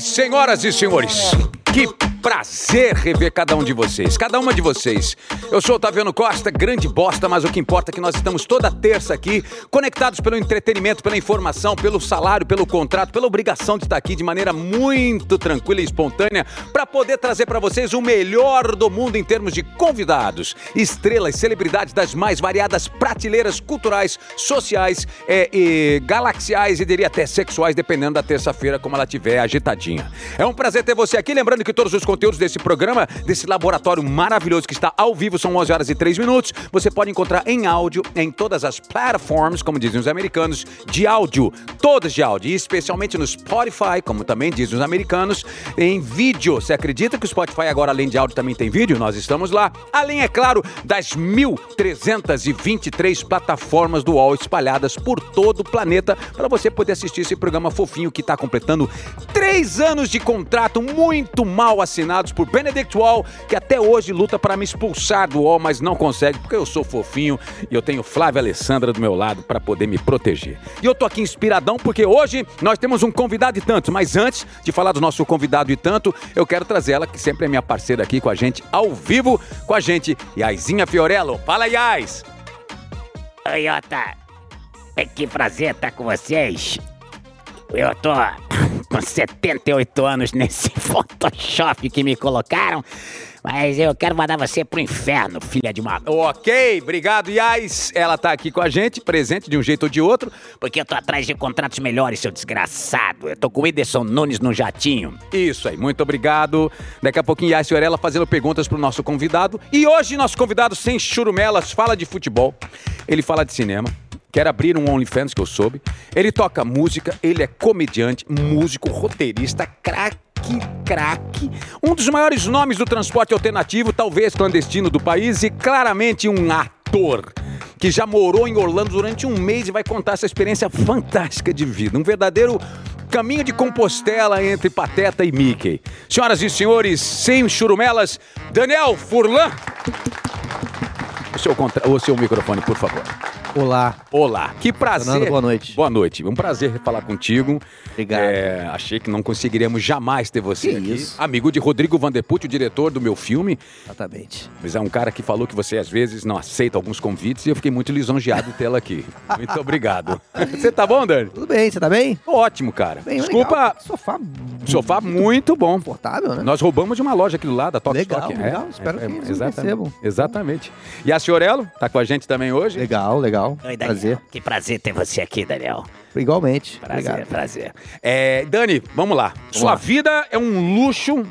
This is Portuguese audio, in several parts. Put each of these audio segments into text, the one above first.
senhoras e senhores? Que prazer rever cada um de vocês, cada uma de vocês. Eu sou Otaviano Costa, grande bosta, mas o que importa é que nós estamos toda terça aqui, conectados pelo entretenimento, pela informação, pelo salário, pelo contrato, pela obrigação de estar aqui de maneira muito tranquila e espontânea para poder trazer para vocês o melhor do mundo em termos de convidados, estrelas, celebridades das mais variadas prateleiras culturais, sociais, é, e galaxiais e diria até sexuais, dependendo da terça-feira como ela tiver agitadinha. É um prazer ter você aqui, lembrando que todos os conteúdos desse programa, desse laboratório maravilhoso que está ao vivo, são 11 horas e 3 minutos. Você pode encontrar em áudio em todas as plataformas, como dizem os americanos, de áudio, todas de áudio, e especialmente no Spotify, como também dizem os americanos, em vídeo. Você acredita que o Spotify agora, além de áudio, também tem vídeo? Nós estamos lá. Além, é claro, das 1.323 plataformas do UOL espalhadas por todo o planeta para você poder assistir esse programa fofinho que está completando três anos de contrato muito mal assinado assinados por Benedict Wall, que até hoje luta para me expulsar do Wall, mas não consegue, porque eu sou fofinho e eu tenho Flávia Alessandra do meu lado para poder me proteger. E eu tô aqui inspiradão porque hoje nós temos um convidado e tanto, mas antes de falar do nosso convidado e tanto, eu quero trazer ela, que sempre é minha parceira aqui com a gente, ao vivo com a gente, Yaizinha Fiorello. Fala, Yais! Oi, Ota. É que prazer estar com vocês. Eu tô com 78 anos nesse Photoshop que me colocaram. Mas eu quero mandar você pro inferno, filha de uma. Ok, obrigado, Yais. Ela tá aqui com a gente, presente de um jeito ou de outro. Porque eu tô atrás de contratos melhores, seu desgraçado. Eu tô com o Ederson Nunes no jatinho. Isso aí, muito obrigado. Daqui a pouquinho, Yais Fiorella fazendo perguntas pro nosso convidado. E hoje, nosso convidado, sem churumelas, fala de futebol. Ele fala de cinema quer abrir um OnlyFans, que eu soube. Ele toca música, ele é comediante, músico, roteirista, craque craque, um dos maiores nomes do transporte alternativo, talvez clandestino do país e claramente um ator que já morou em Orlando durante um mês e vai contar essa experiência fantástica de vida, um verdadeiro caminho de Compostela entre Pateta e Mickey. Senhoras e senhores, sem churumelas, Daniel Furlan. O seu, contra... o seu microfone, por favor. Olá. Olá. Que prazer. Fernando, boa noite. Boa noite. Um prazer falar contigo. Obrigado. É, achei que não conseguiríamos jamais ter você Que aqui. isso. Amigo de Rodrigo Vanderput, o diretor do meu filme. Exatamente. Mas é um cara que falou que você às vezes não aceita alguns convites e eu fiquei muito lisonjeado de tê-la aqui. Muito obrigado. Você tá bom, Dani? Tudo bem, você tá bem? Tô Ótimo, cara. Bem, Desculpa, legal. Sofá sofá muito bom. confortável, né? Nós roubamos de uma loja aqui do lado, da Top Legal, Stock. legal. Espero que eles exatamente, recebam. Exatamente. E a Fiorello tá com a gente também hoje. Legal, legal. Oi, Daniel. Prazer. Que prazer ter você aqui, Daniel. Igualmente. Prazer, Obrigado. prazer. É, Dani, vamos lá. Sua lá. vida é um luxo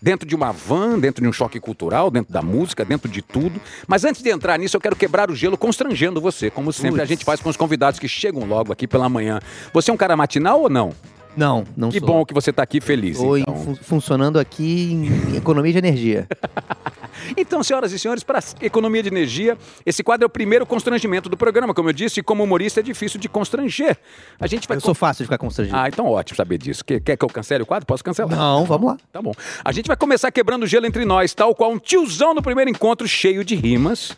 dentro de uma van, dentro de um choque cultural, dentro da música, dentro de tudo. Mas antes de entrar nisso, eu quero quebrar o gelo constrangendo você, como sempre a gente faz com os convidados que chegam logo aqui pela manhã. Você é um cara matinal ou não? Não, não que sou. bom que você tá aqui feliz. Estou em então. fun- funcionando aqui em economia de energia. Então, senhoras e senhores, para economia de energia, esse quadro é o primeiro constrangimento do programa. Como eu disse, como humorista é difícil de constranger. A gente vai Eu sou fácil de ficar constrangido. Ah, então ótimo saber disso. Quer, quer que eu cancele o quadro? Posso cancelar? Não, vamos lá. Tá bom. A gente vai começar quebrando gelo entre nós, tal qual um tiozão no primeiro encontro, cheio de rimas,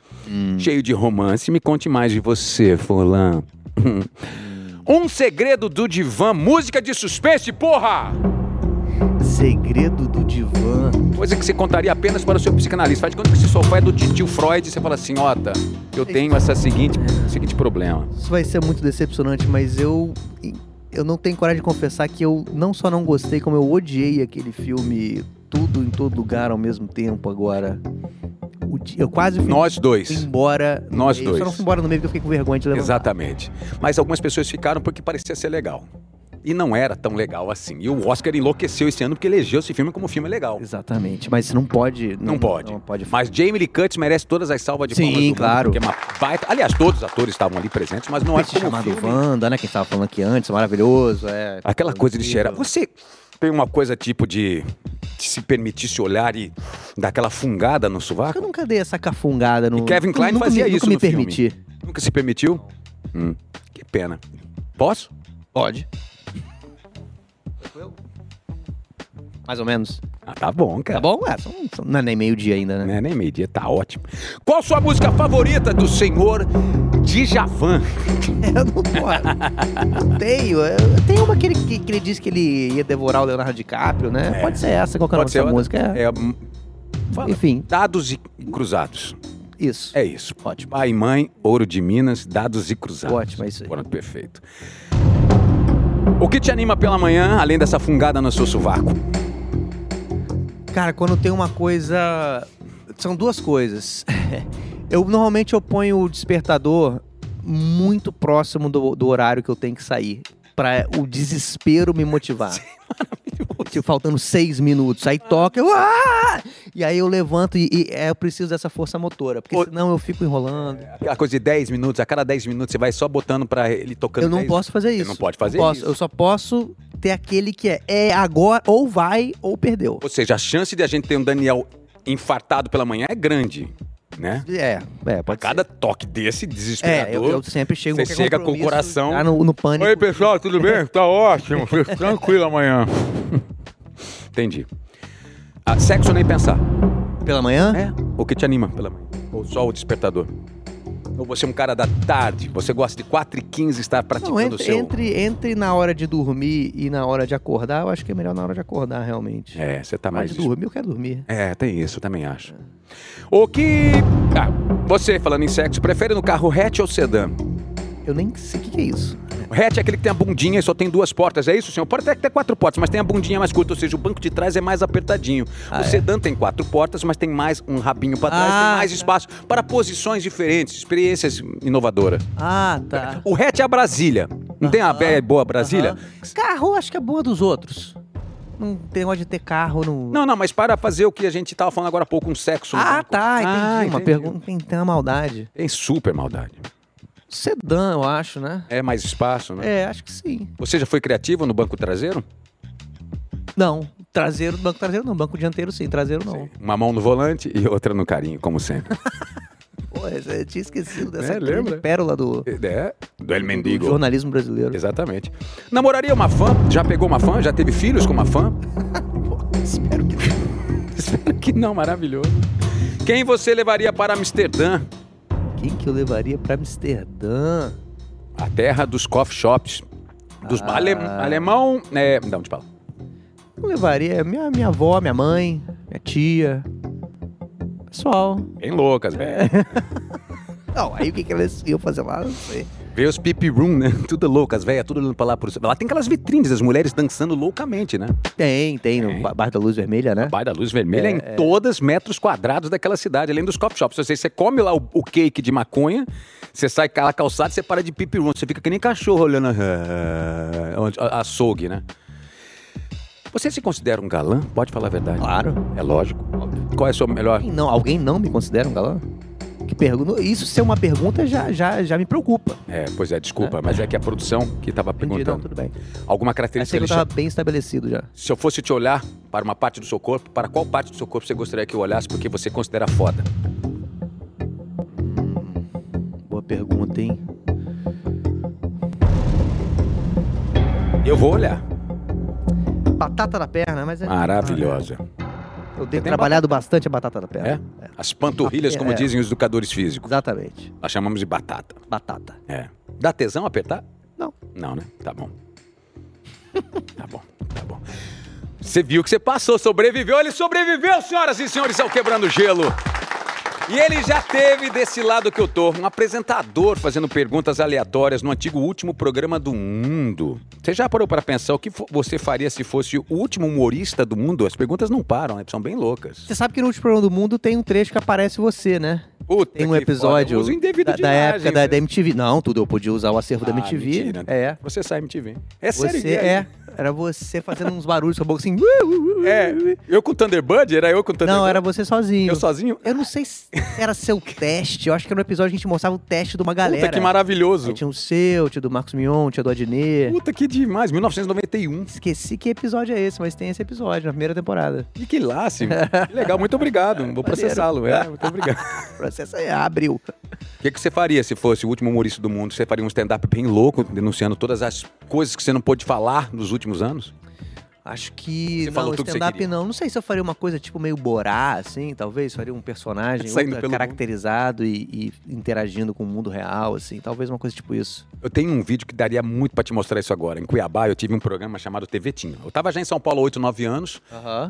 cheio de romance. Me conte mais de você, Fulano. Um segredo do divã, música de suspense, porra! Segredo do divã. Coisa que você contaria apenas para o seu psicanalista. Faz de conta que esse sofá é do tio Freud e você fala assim, Ota, eu tenho essa seguinte, seguinte problema. Isso vai ser muito decepcionante, mas eu. Eu não tenho coragem de confessar que eu não só não gostei, como eu odiei aquele filme Tudo em Todo Lugar ao mesmo tempo agora. Eu quase fui Nós dois. embora. Nós dois. Só não fui embora no meio porque eu fiquei com vergonha de levantar. Exatamente. Mas algumas pessoas ficaram porque parecia ser legal. E não era tão legal assim. E o Oscar enlouqueceu esse ano porque elegeu esse filme como filme legal. Exatamente, mas não pode. Não, pode. Não pode. Mas Jamie Lee Curtis merece todas as salvas de Sim, palmas mundo, claro. porque é uma baita... Aliás, todos os atores estavam ali presentes, mas não é como chamado filme. Wanda, né? Quem estava falando aqui antes, maravilhoso. É, Aquela coisa de cheirar. Você tem uma coisa tipo de, de se permitir se olhar e dar aquela fungada no Eu sovaco? nunca dei essa cafungada no. E Kevin Klein nunca fazia me, isso Nunca me no filme. permiti. Nunca se permitiu? Hum, que pena. Posso? Pode. Mais ou menos. Ah, tá bom, cara. Tá bom? É, são- são- não é nem meio-dia ainda, né? Né, nem meio-dia, tá ótimo. Qual sua música favorita do senhor Djavan. Eu não, pô, não tenho. Eu tenho uma que ele, que, que ele disse que ele ia devorar o Leonardo DiCaprio, né? É. Pode ser essa, qualquer Pode ser música. É. É, hum, fala. Enfim, Dados e cruzados. isso. É isso. Ótimo. Pai e mãe, ouro de Minas, dados e cruzados. Ótimo, é isso aí. Pronto, perfeito. O que te anima pela manhã, além dessa fungada no seu sovaco? Cara, quando tem uma coisa. São duas coisas. Eu normalmente eu ponho o despertador muito próximo do, do horário que eu tenho que sair. Pra o desespero me motivar. Tipo, faltando seis minutos. Aí toca, eu. "Ah!" E aí eu levanto e, e é, eu preciso dessa força motora. Porque Ô- senão eu fico enrolando. Aquela coisa de 10 minutos, a cada 10 minutos você vai só botando pra ele tocando. Eu não 10 posso fazer isso. não pode fazer Não posso. isso. Eu só posso ter aquele que é, é agora, ou vai, ou perdeu. Ou seja, a chance de a gente ter um Daniel infartado pela manhã é grande, né? É, é, pode cada toque desse ser. É, desesperador. eu, eu sempre chego Você chega com o coração- tá no, no pânico. Oi, pessoal, tudo bem? Tá ótimo. Tranquilo amanhã. Entendi. Ah, sexo nem pensar. Pela manhã? É. O que te anima pela manhã? Ou só o despertador? Ou você é um cara da tarde? Você gosta de 4 e 15 estar praticando Não, o entre, seu... entre, entre na hora de dormir e na hora de acordar, eu acho que é melhor na hora de acordar, realmente. É, você tá mais... de dormir, eu quero dormir. É, tem isso, eu também acho. O que... Ah, você, falando em sexo, prefere no carro hatch ou sedã? Eu nem sei o que, que é isso. O hatch é aquele que tem a bundinha e só tem duas portas, é isso, senhor? Pode até ter quatro portas, mas tem a bundinha mais curta, ou seja, o banco de trás é mais apertadinho. Ah, o é? sedã tem quatro portas, mas tem mais um rabinho para trás, Ah, tem mais tá. espaço para posições diferentes, experiências inovadoras. Ah, tá. O hatch é a Brasília. Não tem a velha e boa Brasília? Carro, acho que é boa dos outros. Não tem negócio de ter carro no. Não, não, mas para fazer o que a gente estava falando agora há pouco, um sexo. Ah, tá, entendi. Ah, uma entendi. pergunta tem, tem uma maldade. Tem super maldade. Sedã, eu acho, né? É mais espaço, né? É, acho que sim. Você já foi criativo no banco traseiro? Não, traseiro, banco traseiro não, banco dianteiro sim, traseiro não. Uma mão no volante e outra no carinho, como sempre. Pô, eu tinha esquecido dessa É, pérola do, é, do El do Mendigo. jornalismo brasileiro. Exatamente. Namoraria uma fã? Já pegou uma fã? Já teve filhos com uma fã? Espero que Espero que não, maravilhoso. Quem você levaria para Amsterdã? Quem que eu levaria pra Amsterdã? A terra dos coffee shops. Dos Ah. ale- alemão. É, não, onde fala? Eu levaria minha, minha avó, minha mãe, minha tia. Pessoal. Bem loucas, velho. Não, aí o que, que elas iam fazer lá? Não sei. Vê os pipi room, né? Tudo loucas, velho. Tudo olhando pra lá. Por... Lá tem aquelas vitrines, as mulheres dançando loucamente, né? Tem, tem, no ba- Bar da Luz Vermelha, né? Vai da luz vermelha É, em é. todas metros quadrados daquela cidade, além dos coffee shops. Ou seja, você come lá o, o cake de maconha, você sai cala calçada, você para de pipi room. Você fica que nem cachorro olhando a- açougue, né? Você se considera um galã? Pode falar a verdade. Claro. É lógico. Qual é a sua melhor... Não, alguém não me considera um galã? Que pergunta? Isso ser uma pergunta já, já, já me preocupa. É, pois é, desculpa, mas é que a produção que estava Entendi, não, perguntando. tudo bem. Alguma Achei característica que eu que tava bem estabelecido já. Se eu fosse te olhar para uma parte do seu corpo, para qual parte do seu corpo você gostaria que eu olhasse porque você considera foda? Boa pergunta, hein? Eu vou olhar. Batata da perna, mas é. Maravilhosa. Eu tenho trabalhado bastante a batata da É? perna. As panturrilhas, como É. dizem os educadores físicos. Exatamente. Nós chamamos de batata. Batata. É. Dá tesão apertar? Não. Não, né? Tá bom. Tá bom, tá bom. Você viu que você passou, sobreviveu. Ele sobreviveu, senhoras e senhores, ao Quebrando Gelo. E ele já teve desse lado que eu tô, um apresentador fazendo perguntas aleatórias no antigo último programa do mundo. Você já parou para pensar o que você faria se fosse o último humorista do mundo? As perguntas não param, né? São bem loucas. Você sabe que no último programa do mundo tem um trecho que aparece você, né? Puta Tem um episódio da, da época da, da MTV. Não, tudo eu podia usar o acervo da Ah, MTV. mentira. É. Você sai MTV. É sério. Você é. Era você fazendo uns barulhos com a boca assim. É. Eu com o Thunderbird? Era eu com o Thunderbird? Não, era você sozinho. Eu sozinho? Eu não sei se era seu teste. Eu acho que no episódio a gente mostrava o teste de uma galera. Puta, que maravilhoso. Aí tinha o seu, tinha do Marcos Mion, tinha do Adnet. Puta, que demais. 1991. Esqueci que episódio é esse, mas tem esse episódio na primeira temporada. E que laço. Que legal, muito obrigado. Vou processá-lo. É, muito obrigado. Processo aí, abriu. O que, que você faria se fosse o último humorista do mundo? Você faria um stand-up bem louco, denunciando todas as coisas que você não pôde falar nos últimos anos? Acho que. Você falou não, stand-up não. Não sei se eu faria uma coisa tipo meio Borá, assim, talvez. Faria um personagem caracterizado e, e interagindo com o mundo real, assim. Talvez uma coisa tipo isso. Eu tenho um vídeo que daria muito pra te mostrar isso agora. Em Cuiabá, eu tive um programa chamado TV Tinha. Eu tava já em São Paulo há 8, 9 anos.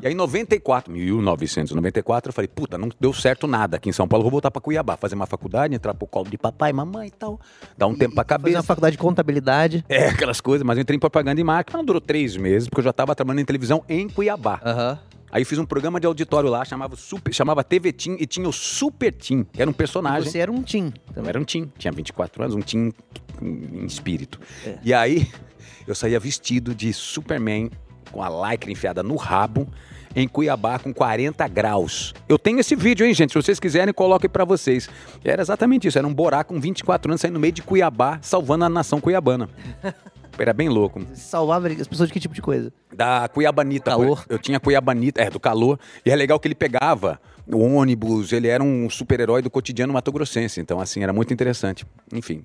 E aí, em 94, 1994, eu falei, puta, não deu certo nada aqui em São Paulo, eu vou voltar pra Cuiabá, fazer uma faculdade, entrar pro colo de papai, mamãe e tal, dar um tempo pra Fazer cabeça. uma faculdade de contabilidade. É, aquelas coisas, mas eu entrei em propaganda e marketing, mas não durou três meses, porque eu já tava trabalhando em televisão em Cuiabá. Aham. Aí eu fiz um programa de auditório lá, chamava, Super, chamava TV Tim, e tinha o Super Tim, que era um personagem. Você era um Tim. Eu era um Tim, tinha 24 anos, um Tim em espírito. É. E aí, eu saía vestido de Superman, com a lycra enfiada no rabo, em Cuiabá, com 40 graus. Eu tenho esse vídeo, hein, gente? Se vocês quiserem, coloque pra vocês. Era exatamente isso, era um borá com 24 anos, saindo no meio de Cuiabá, salvando a nação cuiabana. Era bem louco. Você salvava as pessoas de que tipo de coisa? Da Cuiabanita. Calor. Eu tinha Cuiabanita, é, do calor. E é legal que ele pegava o ônibus, ele era um super-herói do cotidiano mato-grossense. Então, assim, era muito interessante. Enfim,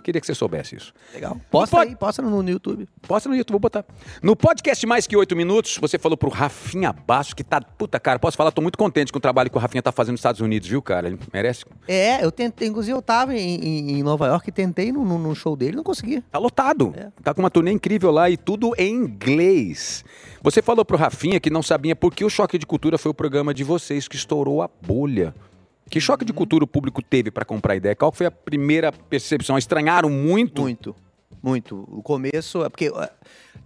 queria que você soubesse isso. Legal. Posta pode- aí, posta no, no YouTube. Posta no YouTube, vou botar. No podcast Mais Que Oito Minutos, você falou pro Rafinha Basso, que tá... Puta, cara, posso falar? Tô muito contente com o trabalho que o Rafinha tá fazendo nos Estados Unidos, viu, cara? Ele merece. É, eu tentei, inclusive eu tava em, em- em Nova York e tentei no, no- no show dele, não consegui. Tá lotado. É. Tá com uma turnê incrível lá e tudo em inglês. Você falou pro Rafinha que não sabia por que o Choque de Cultura foi o programa de vocês que estourou a bolha. Que choque Uhum. de cultura o público teve pra comprar ideia? Qual foi a primeira percepção? Estranharam muito? Muito, muito. O começo, é porque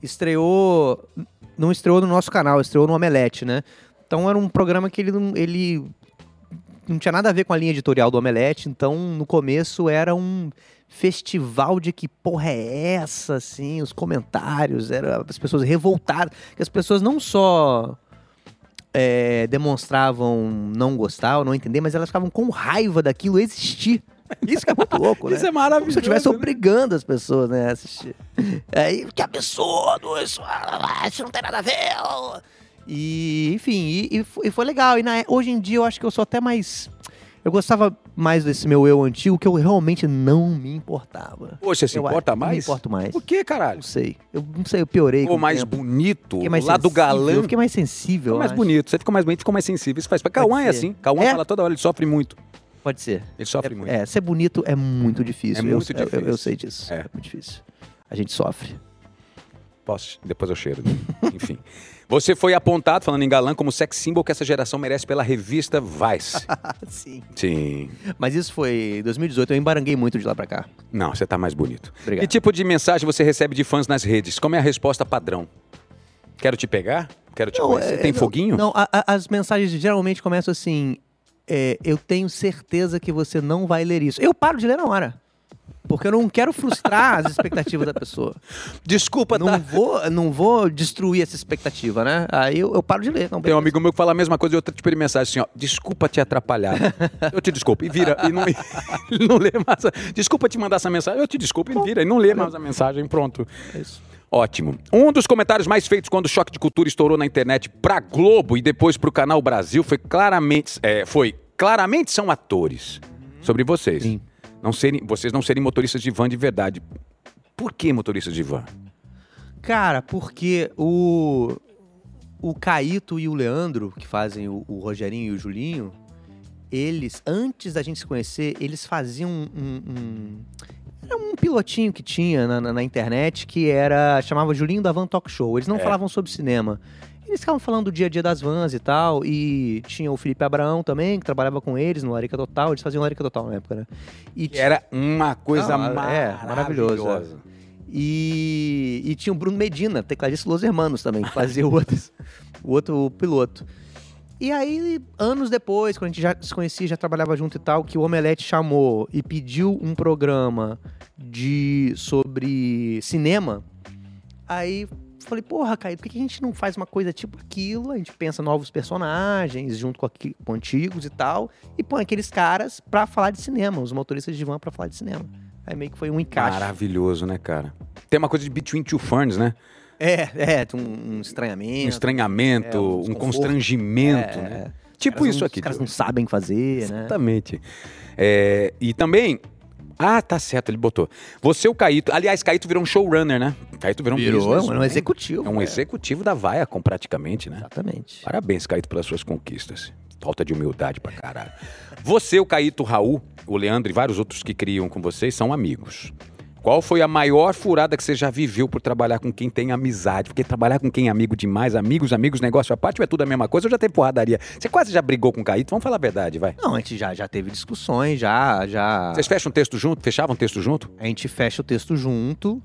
estreou, não estreou no nosso canal, estreou no Omelete, né? Então era um programa que ele não, ele não tinha nada a ver com a linha editorial do Omelete, então no começo era um festival de que porra é essa, assim, os comentários, era as pessoas revoltadas, que as pessoas não só é, demonstravam não gostar ou não entender, mas elas ficavam com raiva daquilo existir. Isso que é muito louco, né? Isso é Como maravilhoso. se eu estivesse né? obrigando as pessoas, né, a assistir. Aí, que absurdo isso, ah, isso não tem nada a ver. E, enfim, e, e foi legal. E na- hoje em dia eu acho que eu sou até mais. Eu gostava mais desse meu eu antigo, que eu realmente não me importava. Poxa, se Eu importa acho- não mais? me importo mais. Por que, caralho? Não sei. Eu não sei, eu piorei. Ficou mais tempo. bonito? Fiquei mais lá do galã? Eu fiquei mais sensível. Ficou mais eu acho. bonito. Você ficou mais bonito, ficou mais sensível. Isso faz. Cauã é assim. Cauã É? fala toda hora, ele sofre muito. Pode ser. Ele sofre muito. É, ser bonito é muito difícil. É Eu- muito eu, eu- difícil. Eu, sei disso. É. É. muito difícil. A gente sofre. Posso? Depois eu cheiro. Enfim. Você foi apontado, falando em galã, como sex symbol que essa geração merece pela revista Vice. Sim. Sim. Mas isso foi em 2018, eu embaranguei muito de lá pra cá. Não, você tá mais bonito. Obrigado. Que tipo de mensagem você recebe de fãs nas redes? Como é a resposta padrão? Quero te pegar? Quero te conhecer? é, Tem não, foguinho? Não, a- a- as mensagens geralmente começam assim: é, eu tenho certeza que você não vai ler isso. Eu paro de ler na hora. Porque eu não quero frustrar as expectativas da pesua. Desculpa, Não tá? vou, não vou destruir essa expectativa, né? Aí eu, eu paro de ler. Não, Tem um amigo meu que fala a mesma coisa e outro tipo de mensagem assim, ó. Desculpa te atrapalhar. eu te desculpo. E vira. E não, ele não lê mais. a- Desculpa te mandar essa mensagem. Eu te desculpo e vira. E não lê mais a mensagem. Pronto. É isso. Ótimo. Um dos comentários mais feitos quando o Choque de Cultura estourou na internet pra Globo e depois pro Canal Brasil foi claramente, é, foi claramente são atores. Sobre vocês. Sim. Não serem, vocês não serem motoristas de van de verdade. Por que motoristas de van? Cara, porque o, o Caíto e o Leandro, que fazem o, o Rogerinho e o Julinho, eles, antes da gente se conhecer, eles faziam um. um- um- era um pilotinho que tinha na, na- na internet que era. chamava Julinho da Van Talk Show. Eles não É. falavam sobre cinema. Eles ficavam falando do dia a dia das vans e tal. E tinha o Felipe Abraão também, que trabalhava com eles no Larica Total. Eles faziam Larica Total na época, né? E Que era uma coisa Não, é, maravilhosa. maravilhoso, E, e tinha o Bruno Medina, tecladista Los Hermanos também, que fazia o outro, o outro piloto. E aí, anos depois, quando a gente já se conhecia, já trabalhava junto e tal, que o Omelete chamou e pediu um programa de sobre cinema, aí falei, porra, Caio, por que a gente não faz uma coisa tipo aquilo? A gente pensa novos personagens junto com, aqui, com antigos e tal, e põe aqueles caras pra falar de cinema, os motoristas de van pra falar de cinema. Aí meio que foi um encaixe. Maravilhoso, né, cara? Tem uma coisa de Between Two Ferns, né? É, é, um, um estranhamento. Um estranhamento, é, um um constrangimento, É, né? é. Tipo caras isso não- aqui. Os caras não sabem fazer, né? Exatamente. É, e também, Ah, tá certo, ele botou. Você, o Caíto. Aliás, Caíto virou um showrunner, né? Caíto virou um Virou, business, é um né? executivo. É um é. executivo da Viacom, praticamente, né? Exatamente. Parabéns, Caíto, pelas suas conquistas. Falta de humildade pra caralho. Você, o Caíto, o Raul, o Leandro e vários outros que criam com vocês são amigos. Qual foi a maior furada que você já viveu por trabalhar com quem tem amizade? Porque trabalhar com quem é amigo demais, amigos, amigos, negócio à parte, é tudo a mesma coisa. Eu já tenho porradaria. Você quase já brigou com o Caíto? Vamos falar a verdade, vai. Não, a gente já, já teve discussões, já, já. Vocês fecham um texto junto? Fechavam um texto junto? A gente fecha o texto junto.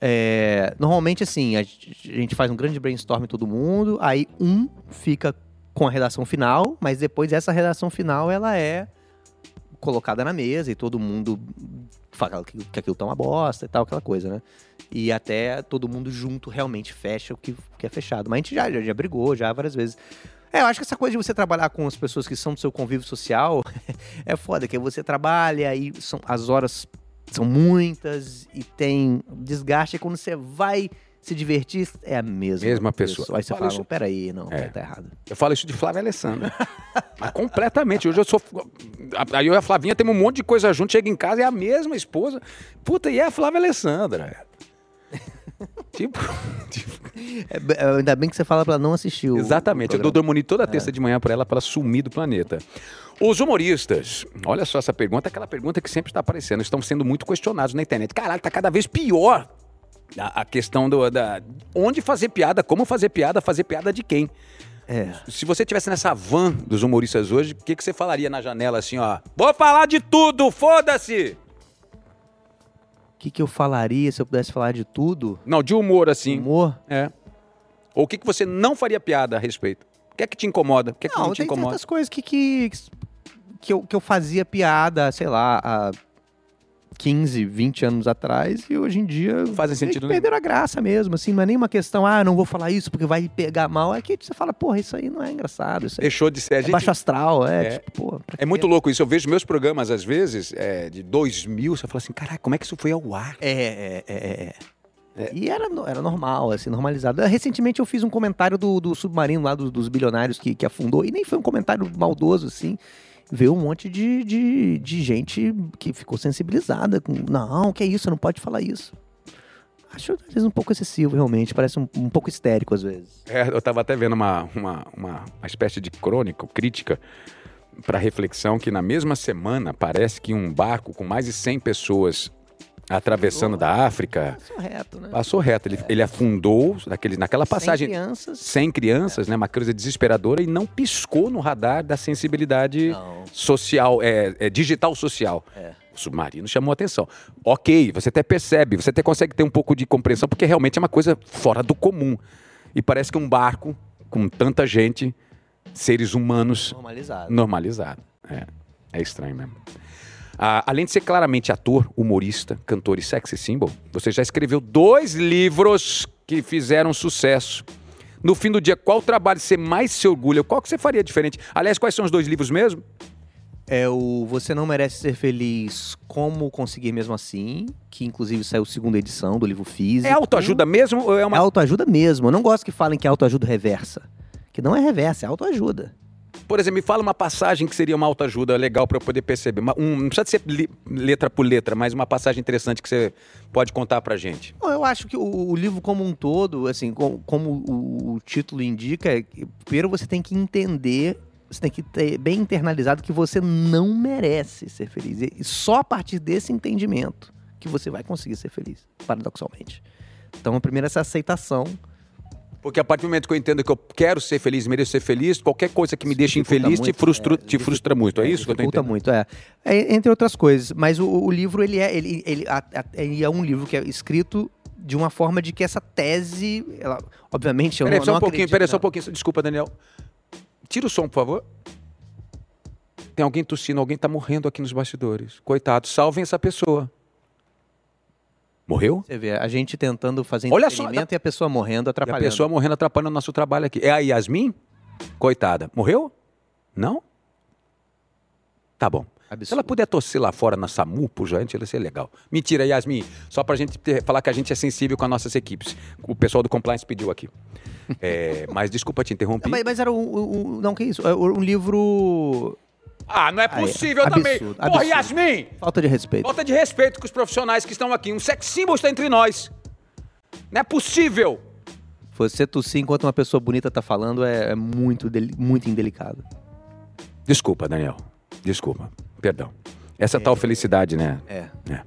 É, normalmente, assim, a gente faz um grande brainstorm todo mundo, aí um fica com a redação final, mas depois essa redação final ela é colocada na mesa e todo mundo fala que, que aquilo tá uma bosta e tal, aquela coisa, né? E até todo mundo junto realmente fecha o que, que é fechado. Mas a gente já, já, já brigou já várias vezes. É, eu acho que essa coisa de você trabalhar com as pessoas que são do seu convívio social é foda, que você trabalha e são, as horas são muitas e tem desgaste. E quando você vai se divertir, é a mesma, Mesma pessoa. Aí você Fala isso- "Não, peraí, não, É. tá errado. Eu falo isso de Flávia Alessandra. Mas completamente. Hoje eu sou. Aí eu e a Flavinha temos um monte de coisa junto, chega em casa, é a mesma esposa. Puta, e é a Flávia Alessandra. tipo, tipo, É, é, ainda bem que você fala pra ela não assistir o Exatamente. o Eu dou dormir toda terça de manhã pra ela, pra ela sumir do planeta. Os humoristas, olha só essa pergunta, aquela pergunta que sempre está aparecendo, estão sendo muito questionados na internet. Caralho, tá cada vez pior a, a questão do, da. Onde fazer piada, como fazer piada, fazer piada de quem. É. Se você tivesse nessa van dos humoristas hoje, o que, que você falaria na janela assim, ó? Vou falar de tudo, foda-se! O que, que eu falaria se eu pudesse falar de tudo? Não, de humor assim. Humor? É. Ou o que, que você não faria piada a respeito? O que é que te incomoda? O que é que não, Não, te tem incomoda? certas coisas que, que, que, eu, que eu fazia piada, sei lá, há 15, 20 anos atrás e hoje em dia Fazem sentido, né? perderam a graça mesmo, assim, não é nenhuma questão, ah, não vou falar isso porque vai pegar mal, é que você fala, porra, isso aí não é engraçado, isso Deixou de ser. A é gente- baixo astral, é, É. tipo, pô, É muito louco isso. Eu vejo meus programas, às vezes, é, de 2000, você fala assim, caraca, como é que isso foi ao ar? É, é, é, é. E era, era normal, assim, normalizado. Recentemente eu fiz um comentário do, do submarino lá dos, dos bilionários que, que afundou, e nem foi um comentário maldoso, assim. Veio um monte de, de, de gente que ficou sensibilizada. Com, não, que é isso, não pode falar isso. Acho, às vezes, um pouco excessivo, realmente. Parece um, um pouco histérico, às vezes. É, eu tava até vendo uma, uma, uma, uma espécie de crônica, crítica, para reflexão, que na mesma semana parece que um barco com mais de 100 pessoas atravessando da África Passou reto, né? passou reto. Ele, ele afundou naquele, naquela Sem passagem. crianças. 100 crianças, né? Uma coisa desesperadora e não piscou no radar da sensibilidade Não. social, é, é, digital social. É. O submarino chamou a atenção. Ok, você até percebe, você até consegue ter um pouco de compreensão, porque realmente é uma coisa fora do comum. E parece que um barco com tanta gente, seres humanos, Normalizado. normalizado. É, é estranho mesmo. Ah, além de ser claramente ator, humorista, cantor e sexy symbol, você já escreveu dois livros que fizeram sucesso. No fim do dia, qual trabalho você mais se orgulha? Qual que você faria diferente? Aliás, quais são os dois livros mesmo? É o Você Não Merece Ser Feliz, Como Conseguir Mesmo Assim, que inclusive saiu a segunda edição do livro físico. É autoajuda mesmo ou é É uma... autoajuda mesmo. Eu não gosto que falem que é autoajuda reversa. Que não é reversa, é autoajuda. Por exemplo, me fala uma passagem que seria uma autoajuda legal para eu poder perceber. Um- não precisa ser letra por letra, mas uma passagem interessante que você pode contar pra gente. Bom, Eu acho que o, o livro como um todo, assim, com- como o, o título indica, é primeiro você tem que entender, você tem que ter bem internalizado que você não merece ser feliz. E só a partir desse entendimento que você vai conseguir ser feliz, paradoxalmente. Então, primeiro essa aceitação. Porque a partir do momento que eu entendo que eu quero ser feliz, mereço ser feliz, qualquer coisa que me dificulta infeliz te muito, frustra, é, te frustra muito. É, isso que eu tô entendendo. muito, é. É, Entre outras coisas. Mas o, o livro, ele é, ele, ele, a- a- ele é um livro que é escrito de uma forma de que essa tese, ela, obviamente, eu Peraí, não, só um não pouquinho, acredito- peraí, só um pouquinho. Desculpa, Daniel. Tira o som, por favor. Tem alguém tossindo, alguém tá morrendo aqui nos bastidores. Coitado, salvem essa pessoa. Morreu? Você vê, a gente tentando fazer Olha só, e a pessoa morrendo, E a atrapalhando. pessoa morrendo atrapalhando o nosso trabalho aqui. É a Yasmin? Coitada. Morreu? Não? Tá bom. Se Absurdo. ela puder tossir lá fora na SAMU, por gente, ia ser legal. Mentira, Yasmin. Só pra gente ter- falar que a gente é sensível com as nossas equipes. O pessoal do Compliance pediu aqui. É, mas desculpa te interromper. Mas, mas era um, um- um- Não, que isso? É um livro Ah, não é Aí, possível absurdo, também. Porra, absurdo. Yasmin! Falta de respeito. Falta de respeito com os profissionais que estão aqui. Um sex symbol está entre nós. Não é possível. Você tossir enquanto uma pessoa bonita tá falando é, é muito, muito indelicado. Desculpa, Daniel. Desculpa. Perdão. Essa tal felicidade, né? É. É.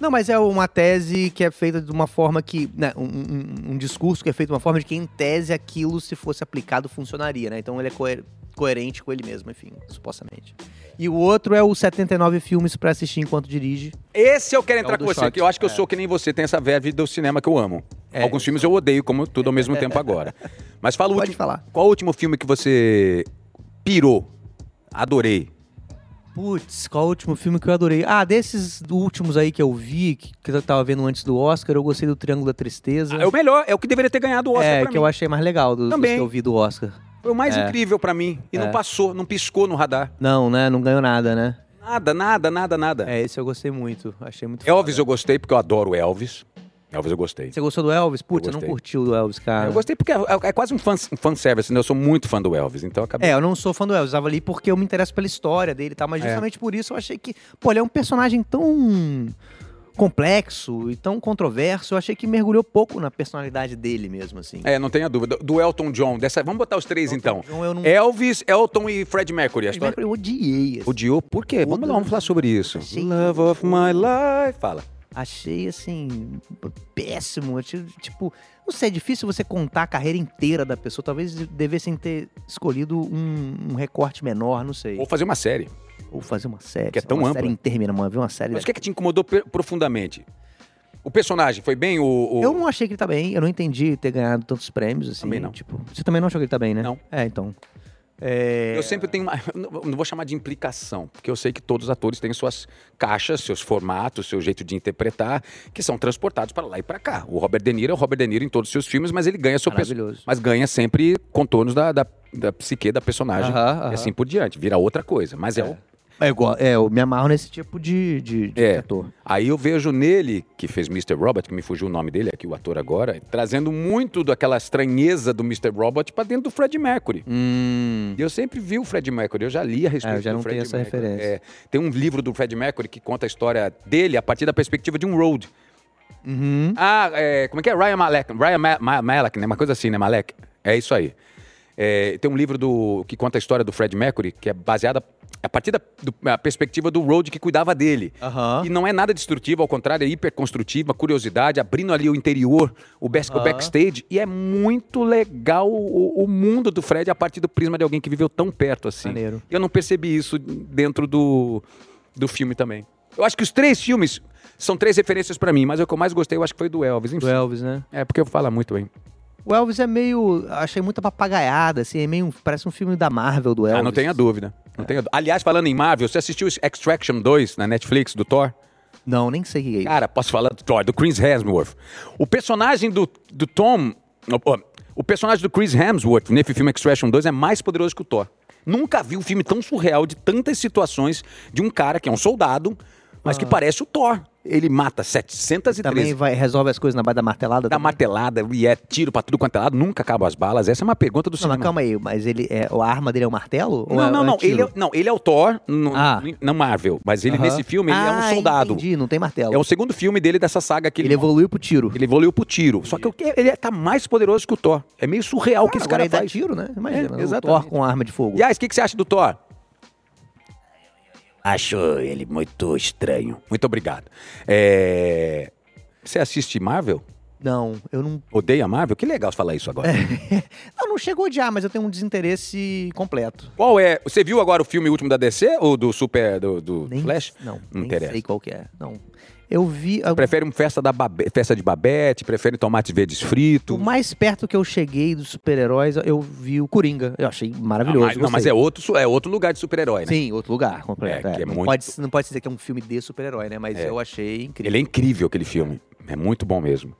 Não, mas é uma tese que é feita de uma forma que. Né, um, um- um discurso que é feito de uma forma de que, em tese, aquilo, se fosse aplicado, funcionaria, né? Então ele é coer- coerente com ele mesmo, enfim, supostamente. E o outro é o 79 filmes pra assistir enquanto dirige. Esse eu quero entrar É com você, choque. que eu acho que eu É. sou que nem você, tem essa verve do cinema que eu amo. É, Alguns filmes eu odeio, como tudo ao mesmo tempo agora. Mas fala o Pode último. falar. Qual o último filme que você pirou? Adorei. Putz, qual o último filme que eu adorei? Ah, desses últimos aí que eu vi, que, que eu tava vendo antes do Oscar, eu gostei do Triângulo da Tristeza. É o melhor, é o que deveria ter ganhado o Oscar é, pra que mim. eu achei mais legal do, dos que eu vi do Oscar. Foi o mais É. incrível pra mim. E não É. passou, não piscou no radar. Não, né? Não ganhou nada, né? Nada, nada, nada, nada. É, esse eu gostei muito. Achei muito Elvis foda. eu gostei porque eu adoro Elvis. Elvis eu gostei. Você gostou do Elvis? Putz, Eu eu não gostei. curti o do Elvis, cara. Eu gostei porque é, é quase um fan, um fanservice, né? Eu sou muito fã do Elvis, então eu acabei. É, eu não sou fã do Elvis, eu tava ali porque eu me interesso pela história dele e tal, mas É. justamente por isso eu achei que, pô, ele é um personagem tão complexo e tão controverso, eu achei que mergulhou pouco na personalidade dele mesmo, assim. É, não tenha dúvida. Do Elton John, dessa... vamos botar os três então. Então eu não... Elvis, Elton e Fred Mercury. A Fred história... Mercury eu odiei, assim. Odiou? Por quê? Vamos lá, vamos falar sobre isso. Achei- Love of my life. Fala. Achei, assim, péssimo. Achei, Tipo, não sei, é difícil você contar a carreira inteira da pessoa. Talvez devessem ter escolhido um, um recorte menor, não sei. Vou fazer uma série. Ou fazer uma série. Que é tão uma ampla. série interminável, ver uma série... Mas o que é que te incomodou profundamente? O personagem foi bem o. o- Eu não achei que ele tá bem, eu não entendi ter ganhado tantos prêmios, assim. Também não. Tipo, você também não achou que ele tá bem, né? Não. É, então. É... Eu sempre tenho uma. Não vou chamar de implicação, porque eu sei que todos os atores têm suas caixas, seus formatos, seu jeito de interpretar, que são transportados para lá e para cá. O Robert De Niro é o Robert De Niro em todos os seus filmes, mas ele ganha seu Maravilhoso. Mas ganha sempre contornos da, da, da psique da personagem. Aham, aham. E assim por diante. Vira outra coisa. Mas é, o. É igual, é, eu me amarro nesse tipo de, de, de É. ator. Aí eu vejo nele, que fez Mr. Robot, que me fugiu o nome dele aqui, o ator agora, trazendo muito daquela estranheza do Mr. Robot para dentro do Fred Mercury. Hum. E eu sempre vi o Fred Mercury, eu já li a respeito É, eu já do não Fred tenho essa Mercury. referência. É, tem um livro do Fred Mercury que conta a história dele a partir da perspectiva de um road. Uhum. Ah, é, como é que é? Ryan Malek. Ryan Ma Ma Malek, né? Uma coisa assim, né? Malek. É isso aí. É, tem um livro do, que conta a história do Fred Mercury, que é baseada a partir da do- a perspectiva do road que cuidava dele. Aham. E não é nada destrutivo, ao contrário, é hiperconstrutiva, curiosidade, abrindo ali o interior, o, bas- o backstage. E é muito legal o, o mundo do Fred a partir do prisma de alguém que viveu tão perto assim. Maneiro. Eu não percebi isso dentro do, do filme também. Eu acho que os três filmes são três referências pra mim, mas o que eu mais gostei eu acho que foi do Elvis. Enfim. Do Elvis, né? É, porque eu falo muito bem. O Elvis é meio. Achei muita papagaiada, assim, é meio. Parece um filme da Marvel do Elvis. Ah, não tenha dúvida. Não tenha dú- Aliás, falando em Marvel, você assistiu Extraction 2 na Netflix do Thor? Não, nem sei o que é isso. Cara, posso falar do Thor, do Chris Hemsworth. O personagem do, do Tom. ó, O personagem do Chris Hemsworth nesse filme Extraction 2 é mais poderoso que o Thor. Nunca vi um filme tão surreal de tantas situações de um cara que é um soldado, mas que parece o Thor. Ele mata 713 Também vai, resolve as coisas na base da martelada? também? martelada e é tiro pra tudo quanto é lado, nunca acabam as balas. Essa é uma pergunta do Não, cinema. mas calma aí, mas ele é, a arma dele é o martelo? Ou Não, é- não, é não. tiro? Ele é, não, ele é o Thor no, Ah. Marvel, mas ele Aham. nesse filme ele é um Ah, soldado. Entendi, não tem martelo. É o segundo filme dele dessa saga que Ele evoluiu pro tiro. Ele evoluiu pro tiro. Só que o que- ele tá mais poderoso que o Thor. É meio surreal o que esse cara ele dá faz. tiro, né? Imagina, É, o. Thor com arma de fogo. Yas, o que, que você acha do Thor? Acho ele muito estranho. Muito obrigado. É, Você assiste Marvel? Não, eu não... Odeia Marvel? Que legal falar isso agora. Não, não chegou a odiar, mas eu tenho um desinteresse completo. Qual é? Você viu agora o filme último da DC ou do Super do, do Nem, Flash? Não, Não nem interessa. sei qual que é. Não. Eu vi... eu- Prefere uma festa, da Babe- festa de babete? Prefere tomates verdes fritos? O mais perto que eu cheguei dos super-heróis, eu vi o Coringa. Eu achei Ah, maravilhoso. mas, não, mas é outro, é outro lugar de super-herói, né? Sim, outro lugar, completo. É, que é não, muito- pode, não pode dizer que é um filme de super-herói, né? Mas É. eu achei incrível. Ele é incrível aquele filme. É muito bom mesmo.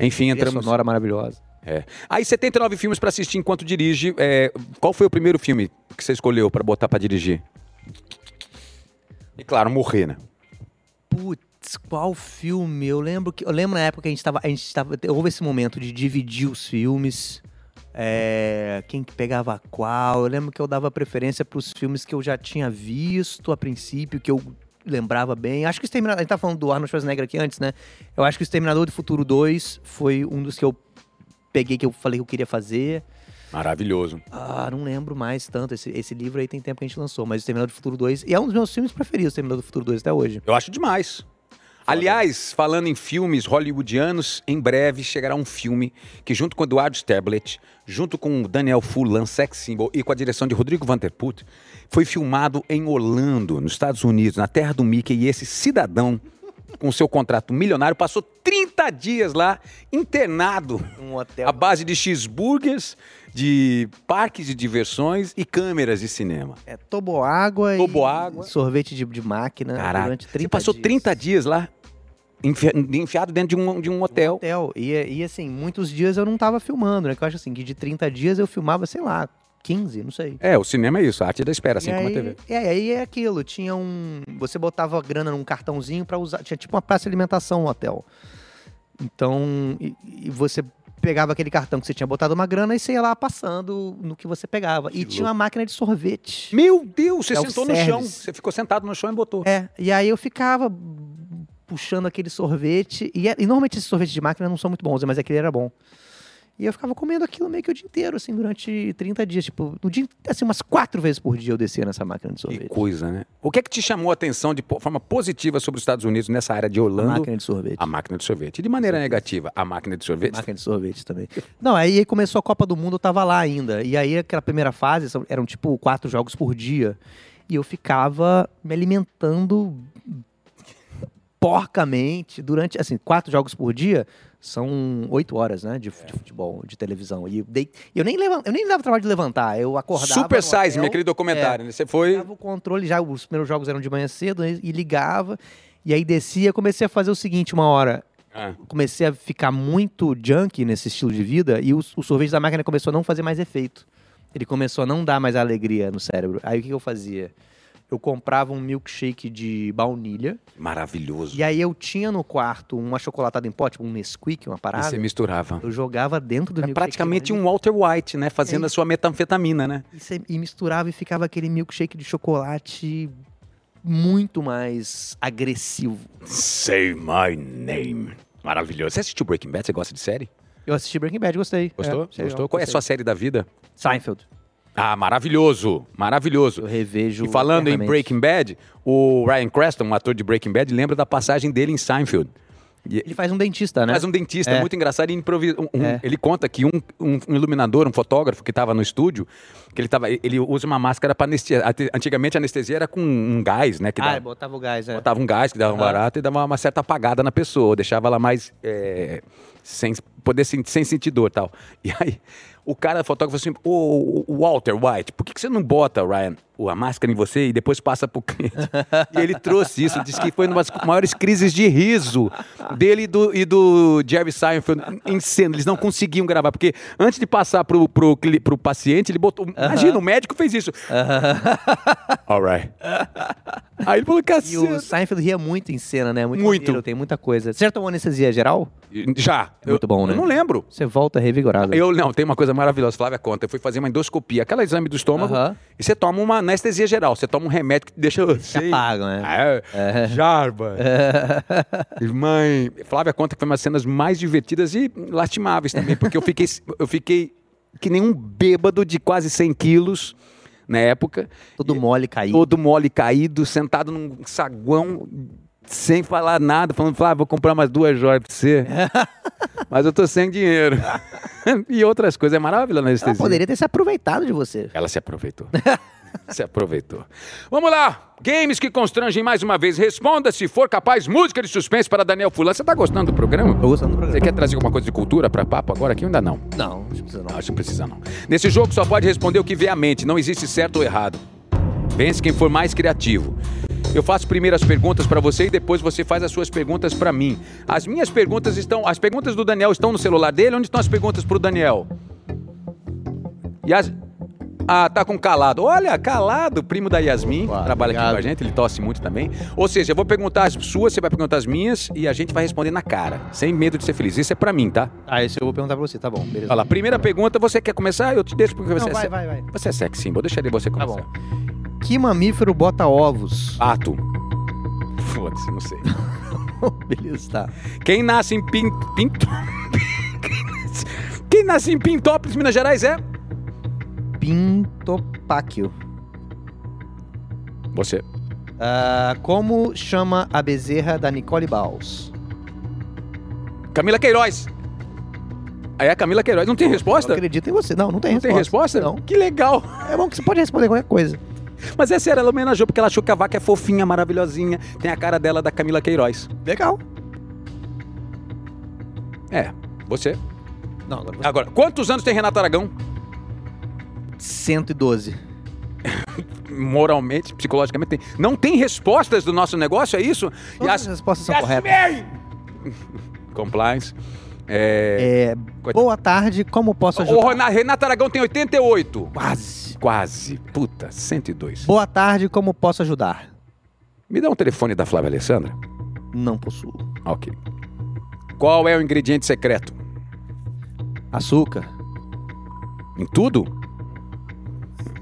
Enfim, entramos. sonora maravilhosa. É. Aí 79 filmes pra assistir enquanto dirige. É, qual foi o primeiro filme que você escolheu pra botar pra dirigir? E claro, morrer, né? Putz, qual filme? Eu lembro que eu lembro na época que a gente tava, a gente tava, houve esse momento de dividir os filmes. É, quem que pegava qual? Eu lembro que eu dava preferência pros filmes que eu já tinha visto a princípio, que eu lembrava bem. Acho que o Exterminador. A gente tá falando do Arnold Schwarzenegger aqui antes, né? Eu acho que o Exterminador do Futuro 2 foi um dos que eu peguei que eu falei que eu queria fazer. Maravilhoso. Ah, não lembro mais tanto. Esse, esse livro aí tem tempo que a gente lançou, mas o Exterminador do Futuro 2. E é um dos meus filmes preferidos, o Exterminador do Futuro 2 até hoje. Eu acho demais. Aliás, falando em filmes hollywoodianos, em breve chegará um filme que, junto com Eduardo Sterblet, junto com o Daniel Fulan, Sex Symbol e com a direção de Rodrigo Vanderput, foi filmado em Orlando, nos Estados Unidos, na terra do Mickey. E esse cidadão, com seu contrato milionário, passou 30 dias lá, internado, Um hotel. à base de cheeseburgers, de parques de diversões e câmeras de cinema. É toboágua Toboágua. e sorvete de, de máquina Caraca, durante 30 você passou dias. 30 dias lá, enfiado dentro de um, de um hotel. hotel. E, e assim, muitos dias eu não tava filmando, né? Que eu acho assim, que de 30 dias eu filmava, sei lá, 15, não sei. É, o cinema é isso, a arte da espera, assim e como a aí, TV. É, aí é aquilo, tinha um. Você botava a grana num cartãozinho pra usar. Tinha tipo uma praça de alimentação no hotel. Então, e, e você pegava aquele cartão que você tinha botado uma grana e você ia lá passando no que você pegava. e Que tinha uma máquina de sorvete. Meu Deus, você sentou no chão. Você ficou sentado no chão e botou. É, e aí eu ficava puxando aquele sorvete. E, é- e normalmente esses sorvetes de máquina não são muito bons, mas aquele era bom. E eu ficava comendo aquilo meio que o dia inteiro, assim, durante 30 dias. Tipo, no dia, assim, umas quatro vezes por dia eu descia nessa máquina de Que sorvete. coisa, né? O que é que te chamou a atenção de forma positiva sobre os Estados Unidos nessa área de A Orlando? máquina de sorvete. A máquina de sorvete. E de maneira negativa, a máquina de sorvete? Máquina de sorvete também. Não, aí começou a Copa do Mundo, eu tava lá ainda. E aí aquela primeira fase, eram tipo quatro jogos por dia. E eu ficava me alimentando porcamente durante, assim, quatro jogos por dia são oito horas, né, de, de futebol, de televisão. E eu, dei, eu nem levan- eu nem dava trabalho de levantar, eu acordava Super Size, hotel, me aquele documentário, né? Você foi. O controle já, os primeiros jogos eram de manhã cedo, né, e ligava. E aí descia, comecei a fazer o seguinte, uma hora, Ah, comecei a ficar muito junk nesse estilo de vida e o, o sorvete da máquina começou a não fazer mais efeito. Ele começou a não dar mais alegria no cérebro. Aí o que, que eu fazia? Eu comprava um milkshake de baunilha maravilhoso. e aí eu tinha no quarto uma chocolatada em pó, tipo um Nesquik, uma E parada. você misturava. Eu jogava dentro do É milkshake. praticamente um Walter White, né? Fazendo É. a sua metanfetamina, né? e, você- e misturava e ficava aquele milkshake de chocolate muito mais agressivo. Say my name. Maravilhoso. Você assistiu Breaking Bad? Você gosta de série? Eu assisti Breaking Bad, gostei. Gostou? É, Gostou? Qual é a sua série da vida? Seinfeld. Ah, maravilhoso. Maravilhoso. Eu revejo. E falando em. Breaking Bad, o Ryan Creston, um ator de Breaking Bad, lembra da passagem dele em Seinfeld. E- Ele faz um dentista, né? Faz um dentista É. muito engraçado e improvisa. um- É. Ele conta que um, um- um iluminador, um fotógrafo que estava no estúdio, que ele, tava, ele usa uma máscara para anestesia. Antigamente a anestesia era com um gás, né? Que Ah, dava, ele botava o gás, é. botava um gás que dava um barato e dava uma, uma certa apagada na pessoa, deixava ela mais. é, sem poder sen- sem sentir dor e tal. E aí, o cara, o fotógrafo, falou assim: Ô, Walter White, por que, que você não bota, Ryan, a máscara em você e depois passa pro cliente? e ele trouxe isso, disse que foi uma das maiores crises de riso dele e do, e do Jerry Seinfeld em cena. Eles não conseguiam gravar, porque antes de passar pro, pro, cli- pro paciente, ele botou. Imagina, o médico fez isso. All right. Aí ele falou, E cacete. o Seinfeld ria muito em cena, né? Muito. Muito. Tem muita coisa. Você já tomou anestesia geral? Já. Muito Eu- bom, né? Não lembro. Você volta revigorado. Eu não, tem uma coisa maravilhosa, Flávia conta. Eu fui fazer uma endoscopia, aquela exame do estômago, Aham. e você toma uma anestesia geral. Você toma um remédio que deixa. Se apagam, né? É, Jarba. Mãe, Flávia conta que foi uma das cenas mais divertidas e lastimáveis também, porque eu fiquei, eu fiquei que nem um bêbado de quase 100 quilos na época, Todo mole caído. todo mole caído, sentado num saguão, sem falar nada, falando, Flávio, vou comprar umas duas joias pra você, mas eu tô sem dinheiro. e outras coisas, é maravilhoso na Ela anestesia. poderia ter se aproveitado de você. Ela se aproveitou. se aproveitou. Vamos lá. Games que constrangem mais uma vez. Responda se for capaz. Música de suspense para Daniel Fulan. Você tá gostando do programa? Tô gostando do programa. Você quer trazer alguma coisa de cultura para papo agora aqui? Ainda não. Não, não precisa não. Não, acho que precisa não. Nesse jogo só pode responder o que vê à mente. Não existe certo ou errado. Pense quem for mais criativo. Eu faço primeiro as perguntas para você e depois você faz as suas perguntas para mim. As minhas perguntas estão. As perguntas do Daniel estão no celular dele? Onde estão as perguntas pro Daniel? E as. Ah, tá com Calado. Olha, Calado, primo da Yasmin, Opa, trabalha aqui obrigado. com a gente, ele tosse muito também. Ou seja, eu vou perguntar as suas, você vai perguntar as minhas e a gente vai responder na cara, sem medo de ser feliz. Isso é pra mim, tá? Ah, esse eu vou perguntar pra você, tá bom, beleza. Olha lá, primeira pergunta, você quer começar? Eu te deixo porque você Não, é vai, vai, vai. Você é sexy symbol, deixaria você Tá começar. bom. Que mamífero bota ovos? Pato. Foda-se, não sei. beleza, tá. Quem nasce em Pin... Pinto... Quem nasce em Pintópolis, Minas Gerais é? Pintopáquio. Você. Ah, como chama a bezerra da Nicole Baus? Camila Queiroz. Aí é a Camila Queiroz. Não tem resposta? Eu acredito em você. Não, não tem Não tem resposta? Não. Que legal. É bom que você pode responder qualquer coisa. Mas essa era, ela homenageou porque ela achou que a vaca é fofinha, maravilhosinha. Tem a cara dela da Camila Queiroz. Legal. É, você. Não, agora você. Agora, quantos anos tem Renato Aragão? 112. Moralmente, psicologicamente, tem. Não tem respostas do nosso negócio, é isso? Todas Yas- as respostas são corretas. Compliance. É... É, boa tarde, como posso O ajudar? Rena- Renato Aragão tem 88. Quase. Quase. Puta, 102. Boa tarde, como posso ajudar? Me dá um telefone da Flávia Alessandra. Não possuo. Ok. Qual é o ingrediente secreto? Açúcar? Em tudo?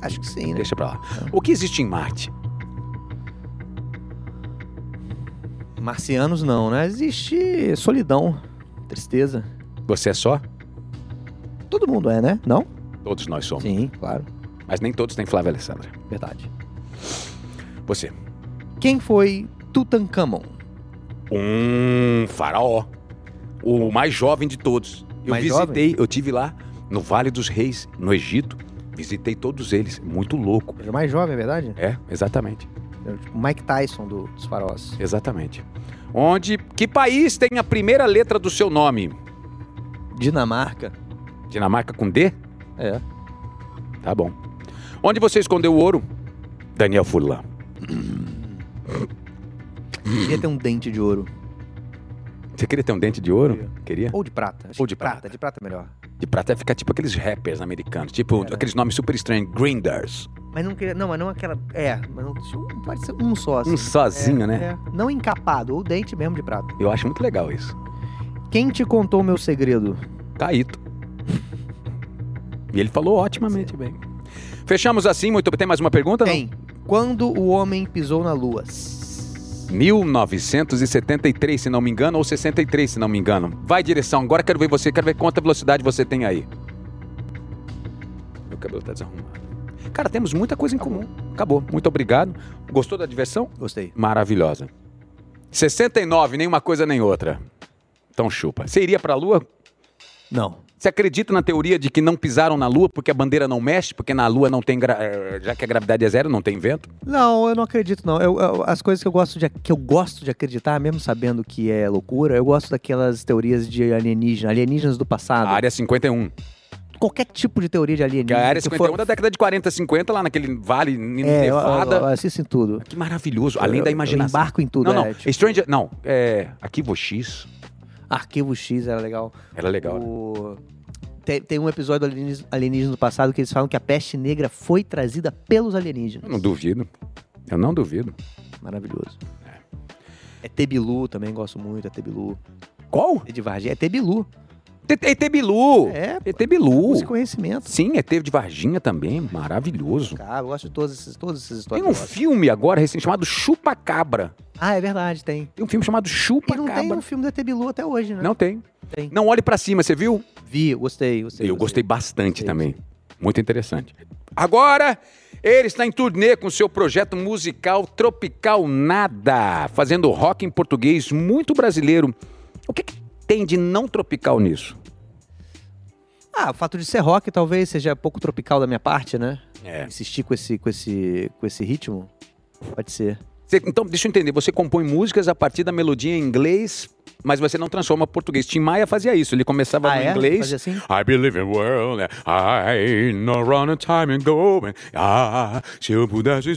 Acho que sim, né? Deixa pra lá. O que existe em Marte? Marcianos não, né? Existe solidão, tristeza. Você é só? Todo mundo é, né? Não? Todos nós somos. Sim, claro. Mas nem todos têm Flávia Alessandra. Verdade. Você. Quem foi Tutankhamon? Um faraó. O mais jovem de todos. Eu Mais visitei, eu tive lá no Vale dos Reis, no Egito. Visitei todos eles. Muito louco. Ele é mais jovem, é verdade? É, exatamente. É tipo Mike Tyson do- dos faróis. Exatamente. Onde. Que país tem a primeira letra do seu nome? Dinamarca? Dinamarca com D? É. Tá bom. Onde você escondeu o ouro? Daniel Furlan. Queria ter um dente de ouro. Você queria ter um dente de ouro? Queria? Ou de prata. Ou que de prata. De prata é melhor. De prata fica tipo aqueles rappers americanos, tipo É, né? aqueles nomes super estranhos, Grinders. Mas não queria. Não, mas não aquela. É, mas não. Pode ser um só, assim. Um sozinho, É, né? é. Não encapado, ou dente mesmo de prata. Eu acho muito legal isso. Quem te contou meu segredo? Caíto. E ele falou otimamente bem. Fechamos assim, muito bem. Tem mais uma pergunta? não? Quem? Quando o homem pisou na lua? 1973, se não me engano, ou 63, se não me engano. Vai, direção. Agora quero ver você, quero ver quanta velocidade você tem aí. Meu cabelo tá desarrumado. Cara, temos muita coisa em comum. Acabou. Muito obrigado. Gostou da diversão? Gostei. Maravilhosa. 69, nem uma coisa nem outra. Então chupa. Você iria pra Lua? Não. Você acredita na teoria de que não pisaram na Lua porque a bandeira não mexe, porque na Lua não tem, gra- eh, já que a gravidade é zero, não tem vento? Não, eu não acredito, não. Eu- eu- as coisas que eu, gosto de, que eu gosto de acreditar, mesmo sabendo que é loucura, eu gosto daquelas teorias de alienígena, alienígenas do passado. A área 51. Qualquer tipo de teoria de Que alienígena. a área que 51 for- da década de 40, 50, lá naquele vale É, eu, eu, nevada. eu assisto em tudo. Que maravilhoso. Além Eu- da eu imaginação. embarco em tudo. não, não. é, tipo, Stranger. Não. É. Arquivo X. Arquivo X era legal. Era legal. né? O- Tem, tem um episódio do alienígena, alienígena do passado que eles falam que a peste negra foi trazida pelos alienígenas. Eu não duvido. Eu não duvido. Maravilhoso. É Tebilu, também gosto muito, é Tebilu. Qual? É de Varginha, é Tebilu. ET Bilu. É, ET Bilu. use conhecimento. Sim, ET de Varginha também. Maravilhoso. Cara, eu gosto de todas essas, todas essas Tem histórias. um eu gosto. filme agora recente chamado Chupa Cabra. Ah, é verdade, tem. Tem um filme chamado Chupa E não tem Cabra. um filme da Tebilu até hoje, né? Não tem. Tem. Não olhe pra cima, você viu? Vi, gostei, gostei. Eu gostei bastante Sim, também. Muito interessante. Agora, ele está em turnê com seu projeto musical Tropical Nada, fazendo rock em português muito brasileiro. O que, que tem de não tropical nisso? Ah, o fato de ser rock talvez seja pouco tropical da minha parte, né? É. Insistir com esse, com esse, com esse ritmo. Pode ser. Você- então, deixa eu entender. Você compõe músicas a partir da melodia em inglês, mas você não transforma português. Tim Maia fazia isso. Ele começava Ah, no é? inglês. Fazia assim? I believe in world, I no run time and go. Ah, se eu pudesse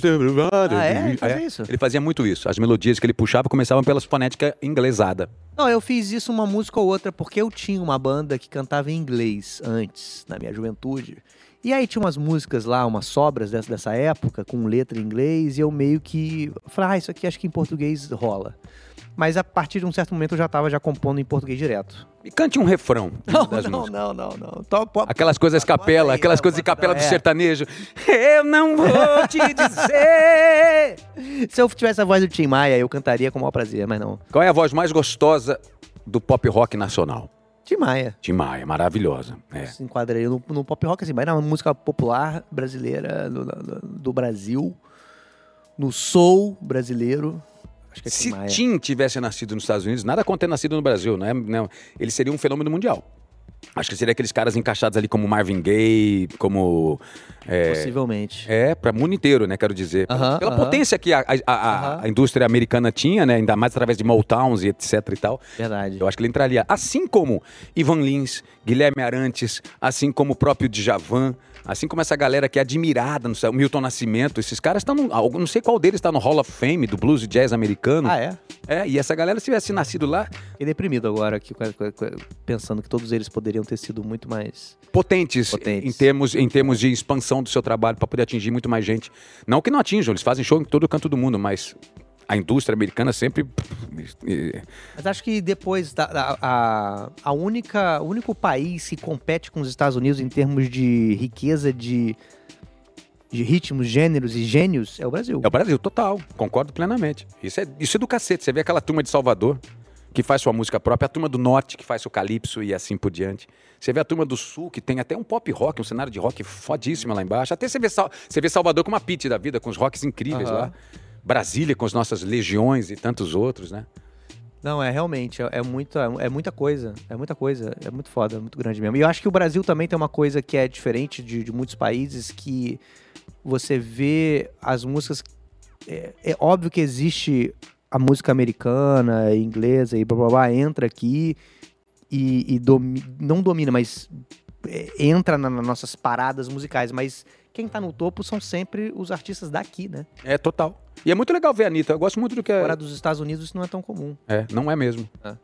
Ah, é? Ele fazia isso? Ele fazia muito isso. As melodias que ele puxava começavam pelas fonética inglesada. Não, eu fiz isso uma música ou outra porque eu tinha uma banda que cantava em inglês antes, na minha juventude. E aí tinha umas músicas lá, umas sobras dessa, dessa época, com letra em inglês, e eu meio que falei, ah, isso aqui acho que em português rola. Mas a partir de um certo momento eu já tava já compondo em português direto. E cante um refrão Não, das não, músicas. não, não, não. Po- Aquelas coisas capela, aquelas não, coisas de capela do é. sertanejo. Eu não vou te dizer. Se eu tivesse a voz do Tim Maia, eu cantaria com o maior prazer, mas não. Qual é a voz mais gostosa do pop rock nacional? Tim Maia. Tim Maia, maravilhosa. É. Se enquadraria no, no pop rock, assim, mas na música popular brasileira do, do- Brasil, no soul brasileiro, acho que é Tim Se Maia. Tim tivesse nascido nos Estados Unidos, nada contra ter nascido no Brasil, né? Ele seria um fenômeno mundial. Acho que seria aqueles caras encaixados ali como Marvin Gaye, como. É, Possivelmente. é para mundo inteiro, né? Quero dizer. Aham, Pela aham. potência que a, a- a- Aham. a indústria americana tinha, né? Ainda mais através de Motowns e etc e tal. Verdade. Eu acho que ele entraria. Assim como Ivan Lins, Guilherme Arantes, assim como o próprio Djavan, assim como essa galera que é admirada, no céu, Milton Nascimento, esses caras estão no. algum- Não sei qual deles está no Hall of Fame do blues e jazz americano. Ah, é? É, e essa galera, se tivesse nascido lá, Fiquei deprimido agora, aqui, pensando que todos eles poderiam ter sido muito mais. potentes, Potentes. Em, termos, em termos de expansão do seu trabalho para poder atingir muito mais gente. Não que não atinjam, eles fazem show em todo canto do mundo, mas a indústria americana sempre. Mas acho que depois da, a, a única, o único país que compete com os Estados Unidos em termos de riqueza de, de ritmos, gêneros e gênios é o Brasil. É o Brasil, total. Concordo plenamente. Isso é, isso é do cacete. Você vê aquela turma de Salvador, que faz sua música própria, a turma do Norte, que faz seu calypso e assim por diante. Você vê a turma do Sul, que tem até um pop rock, um cenário de rock fodíssimo lá embaixo. Até você vê, você vê Salvador com uma pit da vida, com os rocks incríveis Aham. lá. Brasília com as nossas legiões e tantos outros, né? Não, é realmente, é, é muita, é muita coisa, é muita coisa, é muito foda, é muito grande mesmo. E eu acho que o Brasil também tem uma coisa que é diferente de, de muitos países, que você vê as músicas, é, é óbvio que existe a música americana, inglesa e blá blá blá, entra aqui e, e domi- não domina, mas é, entra na- nas nossas paradas musicais, mas quem tá no topo são sempre os artistas daqui, né? É total. E é muito legal ver a Anitta. Eu gosto muito do que. Fora dos Estados Unidos isso não é tão comum. É, não é mesmo. É.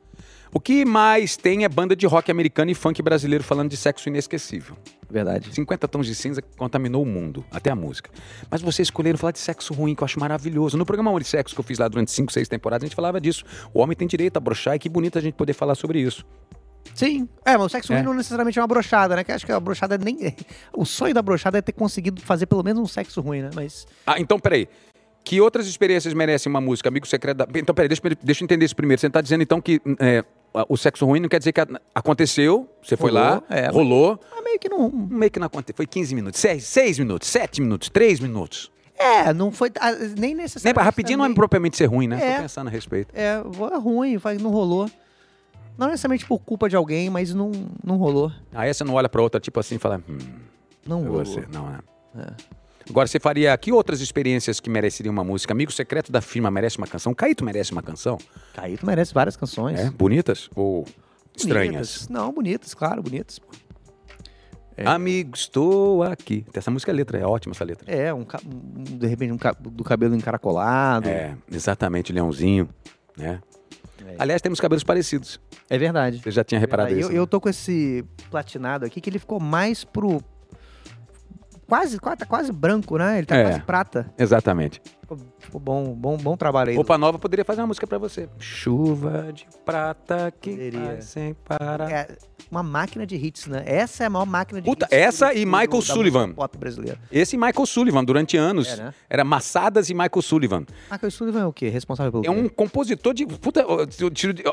O que mais tem é banda de rock americano e funk brasileiro falando de sexo inesquecível. Verdade. 50 tons de cinza que contaminou o mundo, até a música. Mas vocês escolheram falar de sexo ruim, que eu acho maravilhoso. No programa Amor e Sexo que eu fiz lá durante 5, 6 temporadas, a gente falava disso. O homem tem direito a brochar e que bonito a gente poder falar sobre isso. Sim. É, mas o sexo É. ruim não necessariamente é uma brochada, né? Que acho que a brochada nem. O sonho da brochada é ter conseguido fazer pelo menos um sexo ruim, né? Mas. Ah, então peraí. Que outras experiências merecem uma música? Amigo secreto da... Então peraí, deixa, eu- deixa eu entender isso primeiro. Você está dizendo então que é, o sexo ruim não quer dizer que aconteceu, você foi Rolou, lá, é, rolou, Mas meio que não. meio que não aconteceu. Foi 15 minutos, 6, 6 minutos, 7 minutos, 3 minutos. É, não foi. ah, Nem necessariamente. Rapidinho não é também. propriamente ser ruim, né? É. Tô pensando a respeito. É, é ruim, não rolou. Não necessariamente por culpa de alguém, mas não, não rolou. Aí você não olha pra outra, tipo assim, e fala, hum, Não rolou. você. Não, né? É. Agora, você faria que outras experiências que mereceriam uma música? Amigo secreto da firma merece uma canção? Caíto merece uma canção? Caíto merece várias canções. É? Bonitas ou estranhas? Bonitas. Não, bonitas, claro, bonitas. É. Amigo, estou aqui. Essa música é letra, é ótima essa letra. É, um, de repente, um do cabelo encaracolado. É, exatamente, Leãozinho, né? É. Aliás, temos cabelos parecidos. É verdade. Você já tinha reparado eu, isso? né? eu tô com esse platinado aqui que ele ficou mais pro. Quase, quase, tá quase branco, né? Ele tá É. quase prata. Exatamente. Ficou, ficou bom, bom, bom trabalho aí. Roupa Nova poderia fazer uma música pra você. Chuva de prata que Poderia. sem parar. É uma máquina de hits, né? Essa é a maior máquina de Puta, hits. essa e Michael Sullivan. Pop brasileiro. Esse e Michael Sullivan, durante anos, É, né? era Massadas e Michael Sullivan. Michael Sullivan é o quê? Responsável pelo É um quê? compositor de. Puta,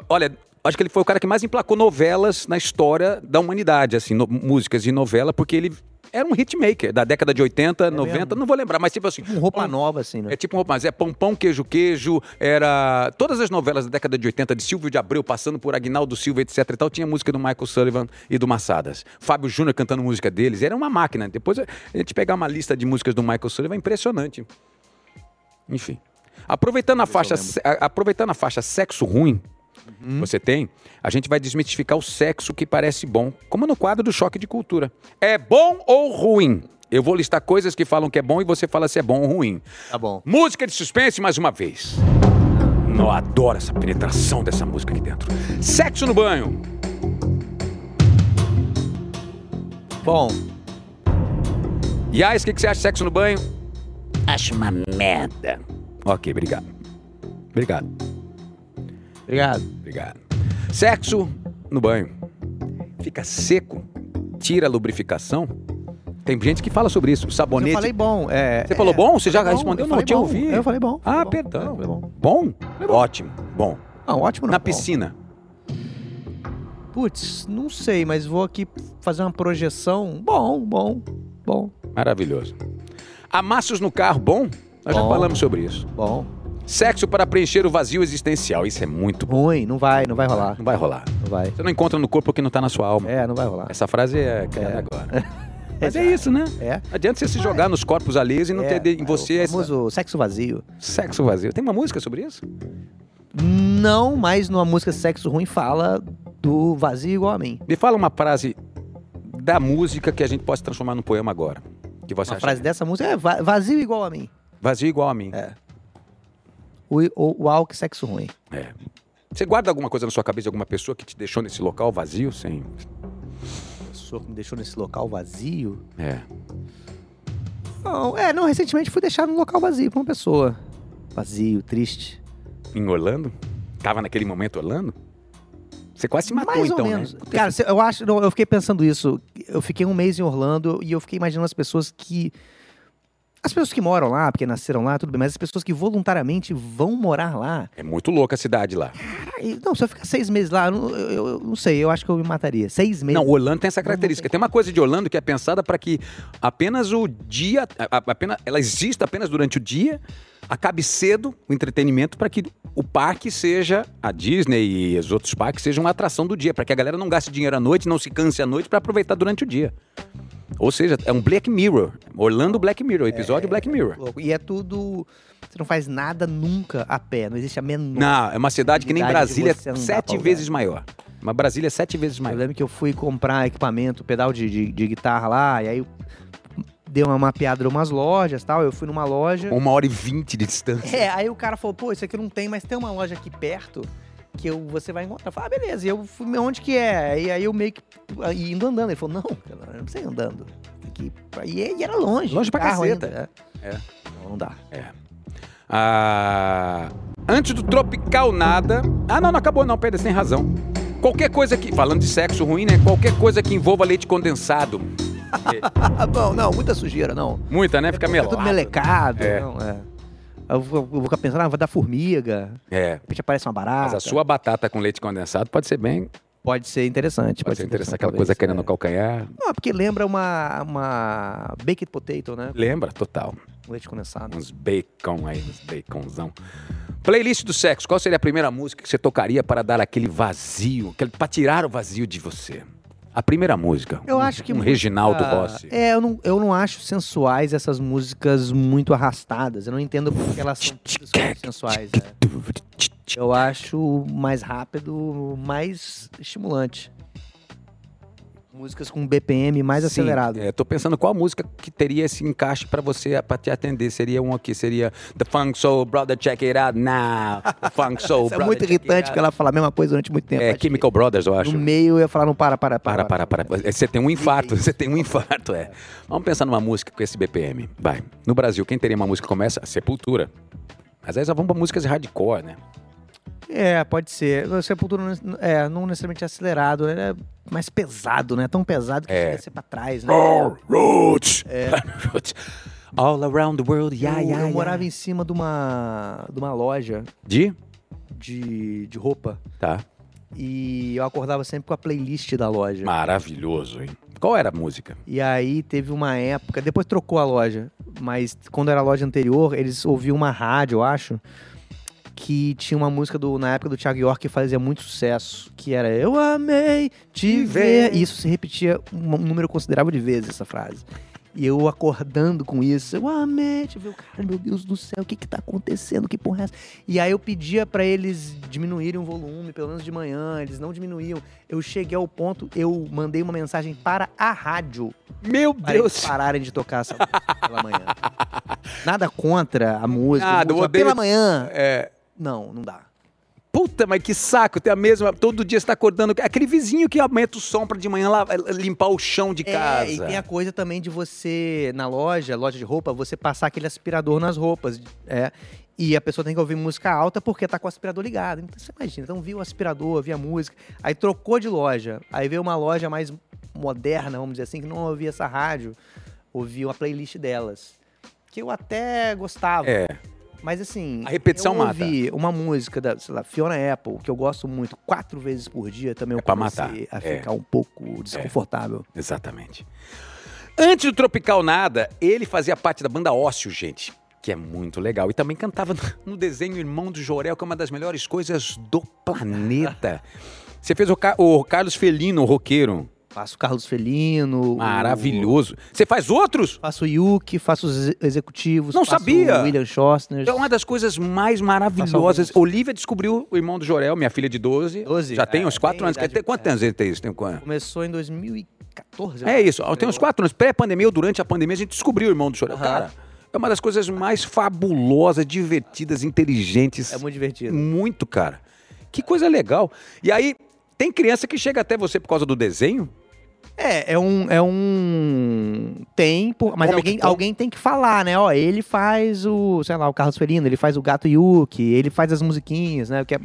olha, acho que ele foi o cara que mais emplacou novelas na história da humanidade, assim, no- músicas de novela, porque ele era um hitmaker da década de 80, 90, mesmo? não vou lembrar, mas tipo assim. Um roupa pão- nova, assim, né? É tipo um roupa, mas é Pão Pão, Queijo Queijo, era. Todas as novelas da década de 80, de Silvio de Abreu, passando por Agnaldo Silva, etc e tal, tinha música do Michael Sullivan e do Massadas. Fábio Júnior cantando música deles, era uma máquina. Depois a gente pegar uma lista de músicas do Michael Sullivan é impressionante. Enfim. Aproveitando a faixa, a- aproveitando a faixa sexo ruim, Uhum. você tem, a gente vai desmistificar o sexo que parece bom, como no quadro do choque de cultura. É bom ou ruim? Eu vou listar coisas que falam que é bom e você fala se é bom ou ruim. Tá bom. Música de suspense mais uma vez. Eu adoro essa penetração dessa música aqui dentro. Sexo no banho. Bom, Yais, o que, que você acha de sexo no banho? Acho uma merda. Ok, obrigado. Obrigado, Obrigado. obrigado. Sexo no banho. Fica seco, tira a lubrificação. Tem gente que fala sobre isso. Eu Sabonete. falei bom. é, Você falou é, bom? Você já bom, respondeu? eu Não, eu falei te bom. ouvi. Eu falei bom. Ah, bom. perdão. Eu bom. Bom? Ótimo. Bom. Não, ótimo não. Na piscina. Putz, não sei, mas vou aqui fazer uma projeção. Bom, bom, bom, Maravilhoso. Amassos no carro, bom? Nós já falamos sobre isso. bom. Sexo para preencher o vazio existencial. Isso é muito bom. Ruim, não vai, não vai rolar. Não vai rolar. Não vai. Você não encontra no corpo o que não tá na sua alma. É, não vai rolar. Essa frase é criada É. agora. Mas é isso, né? É. Adianta você se jogar nos corpos alheios e não é, ter em você o esse famoso sexo vazio. sexo vazio. Tem uma música sobre isso? Não, mas numa música Sexo Ruim fala do vazio igual a mim. Me fala uma frase da música que a gente possa transformar num poema agora. Que você Uma acha frase dessa música é va- vazio igual a mim. vazio igual a mim. É. O, o, o Alck Sexo Ruim. É. Você guarda alguma coisa na sua cabeça de alguma pessoa que te deixou nesse local vazio, sem. Pessoa que me deixou nesse local vazio. É. Não, é, não, recentemente fui deixado num local vazio pra uma pessoa. Vazio, triste. Em Orlando? Tava naquele momento Orlando? Você quase se matou Mais então, ou menos. né? Cara, eu acho, não, eu fiquei pensando isso. Eu fiquei um mês em Orlando e eu fiquei imaginando as pessoas que. As pessoas que moram lá, porque nasceram lá, tudo bem, mas as pessoas que voluntariamente vão morar lá. É muito louca a cidade lá. Não, se eu ficar seis meses lá, eu, não- eu- eu- não sei, eu acho que eu me mataria. Seis meses. Não, Orlando tem essa característica. tem uma coisa de Orlando que é pensada para que apenas o dia, apenas, ela exista apenas durante o dia, acabe cedo o entretenimento para que o parque seja a Disney e os outros parques sejam uma atração do dia, para que a galera não gaste dinheiro à noite, não se canse à noite para aproveitar durante o dia. Ou seja, é um Black Mirror. Orlando Black Mirror, episódio Black Mirror. Louco. E é tudo. Você não faz nada nunca a pé, não existe a menor. Não, é uma cidade que nem Brasília, sete vezes maior. Uma Brasília é sete vezes Eu maior. lembro que eu fui comprar equipamento, pedal de, de, de guitarra lá, e aí eu dei uma mapeada em umas lojas e tal. Eu fui numa loja. Uma hora e vinte de distância. É, aí o cara falou, pô, isso aqui não tem, mas tem uma loja aqui perto que eu, você vai encontrar. Eu falei, ah, beleza. E eu fui, onde que é? E aí eu meio que e indo andando. Ele falou, não, cara, eu não precisa ir andando. Aqui, e, e era longe. Longe pra caceta. ainda, É. Não, não dá. Ah, antes do tropical nada. Ah, não, não acabou não, Pedro, você tem razão. Qualquer coisa que. Falando de sexo ruim, né? Qualquer coisa que envolva leite condensado. Ah, bom, não, muita sujeira, não. Muita, né? Fica Fica melado. tudo melecado. É. Não, é. Eu vou, eu vou ficar pensando, ah, vai dar formiga. É. De repente aparece uma barata. Mas a sua batata com leite condensado pode ser bem. Pode ser interessante. Pode, ser interessante. Aquela coisa querendo é. no calcanhar. Não, é porque lembra uma, uma baked potato, né? Lembra? Total. Leite condensado. Uns bacon aí, uns baconzão. Playlist do sexo. Qual seria a primeira música que você tocaria para dar aquele vazio, para tirar o vazio de você? A primeira música. Eu um, acho que. Um música- Reginaldo Rossi. É, eu não, eu não acho sensuais essas músicas muito arrastadas. Eu não entendo porque elas são sensuais. né? Eu acho mais rápido, mais estimulante. Músicas com BPM mais Sim, acelerado. É, tô pensando qual música que teria esse encaixe pra você, para te atender. Seria um aqui, seria The Funk Soul Brother Check It Out Now. The Funk Soul é Brother muito Check It irritante porque ela fala a mesma coisa durante muito tempo. É Acho que Chemical Brothers, eu acho. No meio eu ia falar, não, para, para, Para, para, para. Você tem um infarto, você tem um infarto, é. Vamos pensar numa música com esse BPM. Vai. No Brasil, quem teria uma música como essa? Sepultura. Mas aí vamos pra músicas hardcore, né? É, pode ser. O Sepultura não, é, não necessariamente acelerado, ele é mais pesado, né? Tão pesado que É. chega a ser pra trás, né? Roots! Roots. All around the world, yeah, eu, yeah, eu yeah. morava em cima de uma, de uma loja De? de, de roupa Tá. e eu acordava sempre com a playlist da loja. Maravilhoso, hein? Qual era a música? E aí teve uma época, depois trocou a loja, mas quando era a loja anterior, eles ouviam uma rádio, eu acho, que tinha uma música do, na época do Thiago York que fazia muito sucesso, que era Eu amei te ver. E isso se repetia um, número considerável de vezes, essa frase. E eu acordando com isso, eu amei te ver. Cara, meu Deus do céu, o que que tá acontecendo? Que porra é essa? E aí eu pedia pra eles diminuírem o volume, pelo menos de manhã, eles não diminuíam. Eu cheguei ao ponto, eu mandei uma mensagem para a rádio Meu para eles pararem de tocar essa música pela manhã. Nada contra a música. Nada, música odeio- Pela manhã. É, Não, não dá. puta, mas que saco, tem a mesma. Todo dia você tá acordando. Aquele vizinho que aumenta o som pra de manhã lá, limpar o chão de casa. É, e tem a coisa também de você, na loja, loja de roupa, você passar aquele aspirador nas roupas. É. E a pessoa tem que ouvir música alta porque tá com o aspirador ligado. Então você imagina, então viu o aspirador, viu a música, aí trocou de loja, aí veio uma loja mais moderna, vamos dizer assim, que não ouvia essa rádio, ouvia uma playlist delas. Que eu até gostava. É. Mas assim, A repetição eu mata. ouvi uma música da, sei lá, Fiona Apple, que eu gosto muito, quatro vezes por dia, também É eu pra matar. a É. ficar um pouco desconfortável. Exatamente. Antes do Tropical Nada, ele fazia parte da banda Ócio, gente. Que é muito legal. E também cantava no- no desenho Irmão do Jorel, que é uma das melhores coisas do planeta. Você fez o, Ca- o Carlos Felino, o roqueiro. Faço Carlos Felino. o- Maravilhoso. Você faz outros? Faço o Yuki, faço os ex- executivos. Não sabia. o William Schostner. É uma das coisas mais maravilhosas. Olivia descobriu o Irmão do Jorel, minha filha de 12. 12, Já tem é, uns 4 tem anos. idade- Quantos é. anos ele tem isso? Tem quanto? Começou em 2014. eu É isso, tem uns quatro anos. Pré-pandemia ou durante a pandemia, a gente descobriu o Irmão do Jorel. Aham. Cara, é uma das coisas mais fabulosas, divertidas, inteligentes. É muito divertido. Muito, cara. Que coisa legal. E aí, tem criança que chega até você por causa do desenho? É, é um. É um. Tem, pô, mas alguém, alguém tem que falar, né? Ó, ele faz o, sei lá, o Carlos Felino, ele faz o Gato Yuki, ele faz as musiquinhas, né? Que é,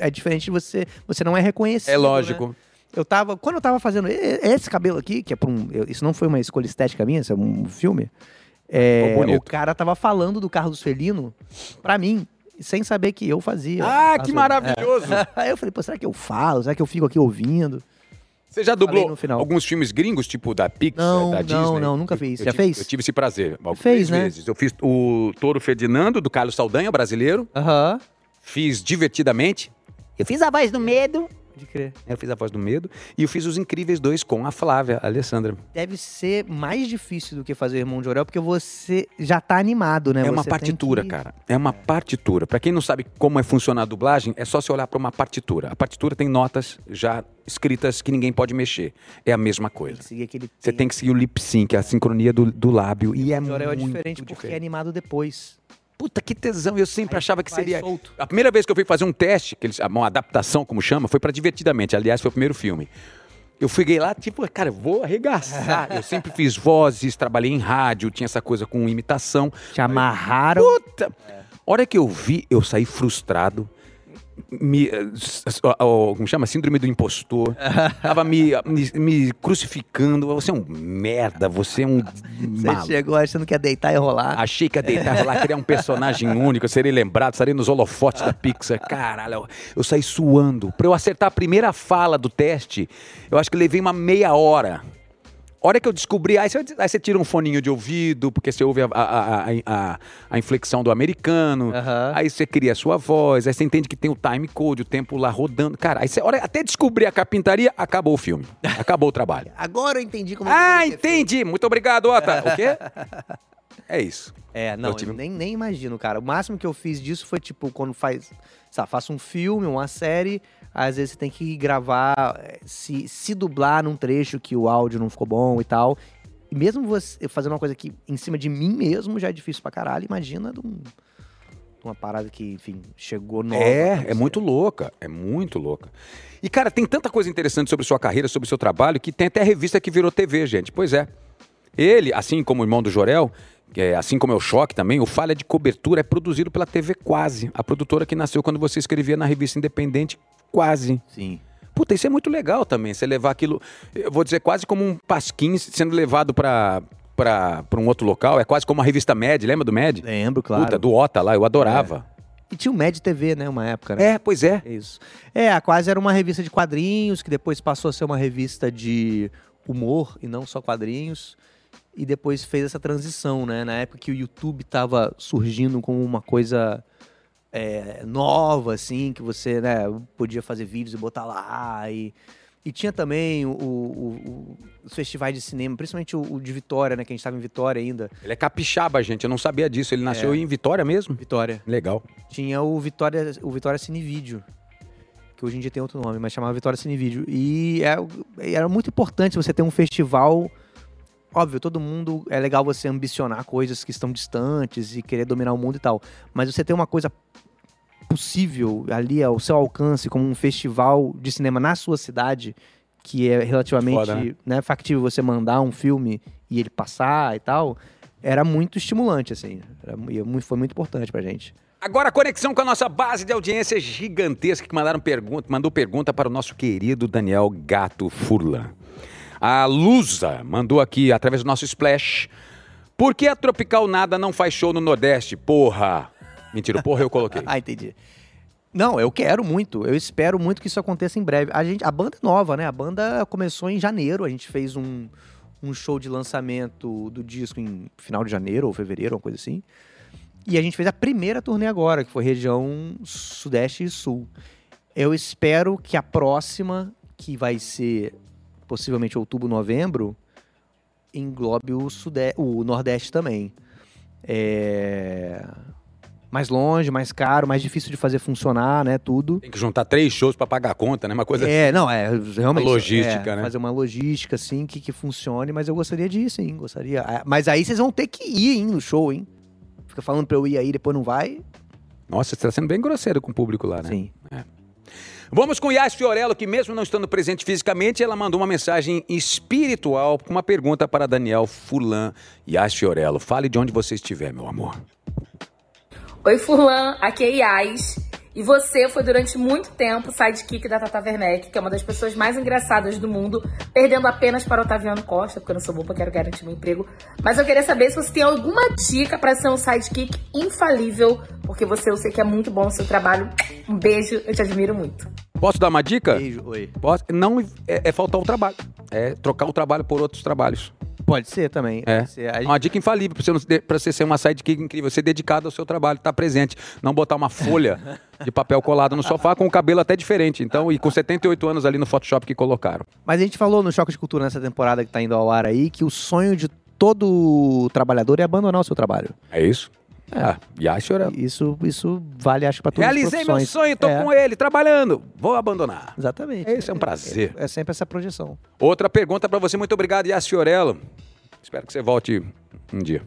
é diferente de você. Você não é reconhecido. É lógico. né? Eu tava. Quando eu tava fazendo esse cabelo aqui, que é pra um. eu- isso não foi uma escolha estética minha, isso é um filme. É, o cara tava falando do Carlos Felino pra mim, sem saber que eu fazia. Ah, que maravilhoso! É. Aí eu falei, pô, será que eu falo? Será que eu fico aqui ouvindo? Você já dublou no final. alguns filmes gringos, tipo da Pixar, Não, da não, Disney? não, nunca Eu- fiz. eu Já tive- fez? Eu tive esse prazer. algumas Fez, né? vezes. Eu fiz o Toro Ferdinando, do Carlos Saldanha, brasileiro. Aham. Fiz Divertidamente. Eu fiz a voz do medo. Pode crer. Eu fiz a voz do medo. E eu fiz Os Incríveis dois com a Flávia, a Alessandra. Deve ser mais difícil do que fazer Irmão de Orel, porque você já tá animado, né? É uma Você partitura, que- cara. É uma partitura. Pra quem não sabe como é funcionar a dublagem, é só você olhar pra uma partitura. A partitura tem notas já escritas que ninguém pode mexer. É a mesma coisa. Você tem que seguir o lip sync, a sincronia do, do lábio. E é de Orel é muito diferente porque é animado depois. Puta, que tesão. Eu sempre Aí achava que seria. solto. A primeira vez que eu fui fazer um teste, que eles, uma adaptação, como chama, foi pra Divertidamente. Aliás, foi o primeiro filme. Eu fui lá, tipo, cara, vou arregaçar. eu sempre fiz vozes, trabalhei em rádio, tinha essa coisa com imitação. Te amarraram. Puta! Hora que eu vi, eu saí frustrado. Me, ó, como chama? Síndrome do impostor. Tava me, me, me crucificando. Você é um merda, você é um. Você maluco. chegou achando que ia deitar e rolar. Achei que ia deitar lá, criar um personagem único, eu seria lembrado, estaria nos holofotes da Pixar. Caralho, eu, eu saí suando. Pra eu acertar a primeira fala do teste, eu acho que levei uma meia hora. Hora que eu descobri, aí você, aí você tira um foninho de ouvido, porque você ouve a, a, a, a- a inflexão do americano, Aham. aí você cria a sua voz, aí você entende que tem o time code, o tempo lá rodando. Cara, aí você, hora, até descobrir a carpintaria, acabou o filme. Acabou o trabalho. Agora eu entendi como Ah, deveria ter entendi. Muito obrigado, Ota. O quê? É isso. É, não, Eu tive- nem, nem imagino, cara. O máximo que eu fiz disso foi, tipo, quando faz. Sabe, faço um filme, uma série, às vezes você tem que gravar, eh, se, se dublar num trecho que o áudio não ficou bom e tal. E mesmo você fazendo uma coisa que em cima de mim mesmo já é difícil pra caralho, imagina de, um- uma parada que, enfim, chegou nova. É, é muito louca, é muito louca. E, cara, tem tanta coisa interessante sobre sua carreira, sobre seu trabalho, que tem até revista que virou TV, gente. Pois é. Ele, assim como o irmão do Jorel, é, assim como é o Choque também, o Falha de Cobertura é produzido pela TV Quase, a produtora que nasceu quando você escrevia na revista Independente Quase. Sim. Puta, isso é muito legal também, você levar aquilo, eu vou dizer, quase como um pasquim sendo levado pra, pra um outro local. É quase como a revista Mad, lembra do Mad? Lembro, claro. Puta, do Ota lá, eu adorava. E tinha o Mad TV, né, uma época, né? É, pois é. É isso. É, a Quase era uma revista de quadrinhos, que depois passou a ser uma revista de humor e não só quadrinhos. E depois fez essa transição, né? Na época que o YouTube tava surgindo como uma coisa é, nova, assim, que você né, podia fazer vídeos e botar lá. E, e tinha também o- o- os festivais de cinema, principalmente o, o de Vitória, né? Que a gente tava em Vitória ainda. Ele é capixaba, gente. Eu não sabia disso. Ele nasceu em Vitória mesmo? Vitória. Legal. tinha o Vitória, o Vitória Cine Vídeo, que hoje em dia tem outro nome, mas chamava Vitória Cine Vídeo. E é- era muito importante você ter um festival. Óbvio, todo mundo é legal você ambicionar coisas que estão distantes e querer dominar o mundo e tal, mas você ter uma coisa possível ali ao seu alcance, como um festival de cinema na sua cidade, que é relativamente Foda, né? né, factível você mandar um filme e ele passar e tal, era muito estimulante, assim. Era e foi muito importante pra gente. Agora, conexão com a nossa base de audiência gigantesca que mandaram pergunta, mandou pergunta para o nosso querido Daniel Gato Furlan. A Lusa mandou aqui, através do nosso Splash. Por que a Tropical Nada não faz show no Nordeste? Porra! Mentira, porra eu coloquei. Ah, entendi. Não, eu quero muito. Eu espero muito que isso aconteça em breve. A, gente, a banda é nova, né? A banda começou em janeiro. A gente fez um, um show de lançamento do disco em final de janeiro ou fevereiro, uma coisa assim. E a gente fez a primeira turnê agora, que foi região Sudeste e Sul. Eu espero que a próxima, que vai ser possivelmente outubro, novembro, englobe o, Sudeste, o Nordeste também. É mais longe, mais caro, mais difícil de fazer funcionar, né? Tudo. Tem que juntar três shows para pagar a conta, né? Uma coisa É, não, é realmente. Uma logística, é, né? Fazer uma logística, assim, que, que funcione, mas eu gostaria de ir, sim, gostaria. Ah, Mas aí vocês vão ter que ir, hein, no show, hein? Fica falando pra eu ir aí, depois não vai. Nossa, você está sendo bem grosseiro com o público lá, né? Sim. Vamos com Yas Fiorello, que mesmo não estando presente fisicamente, ela mandou uma mensagem espiritual com uma pergunta para Daniel Fulan. Yas Fiorello, fale de onde você estiver, meu amor. Oi, Furlan, aqui é Yas. E você foi durante muito tempo sidekick da Tata Werneck, que é uma das pessoas mais engraçadas do mundo, perdendo apenas para Otaviano Costa, porque eu não sou boba, quero garantir meu emprego. Mas eu queria saber se você tem alguma dica para ser um sidekick infalível, porque você eu sei que é muito bom o seu trabalho. Um beijo, eu te admiro muito. Posso dar uma dica? Beijo, oi. Posso? Não, é, é faltar o trabalho. É trocar o trabalho por outros trabalhos. Pode ser também. É. Ser. Gente- Uma dica infalível para você, pra você ser uma sidekick incrível, ser dedicado ao seu trabalho, estar presente, não botar uma folha de papel colado no sofá com o cabelo até diferente. Então, e com 78 anos ali no Photoshop que colocaram. Mas a gente falou no Choque de Cultura nessa temporada que tá indo ao ar aí, que o sonho de todo trabalhador é abandonar o seu trabalho. É isso? É. E a senhora. Isso, isso vale, acho, pra todas Realizei as meu profissões. sonho, tô É, com ele, trabalhando. Vou abandonar. Exatamente. Esse é um prazer. É, é sempre essa projeção. Outra pergunta para você, muito obrigado, Yas Fiorello. Espero que você volte um dia.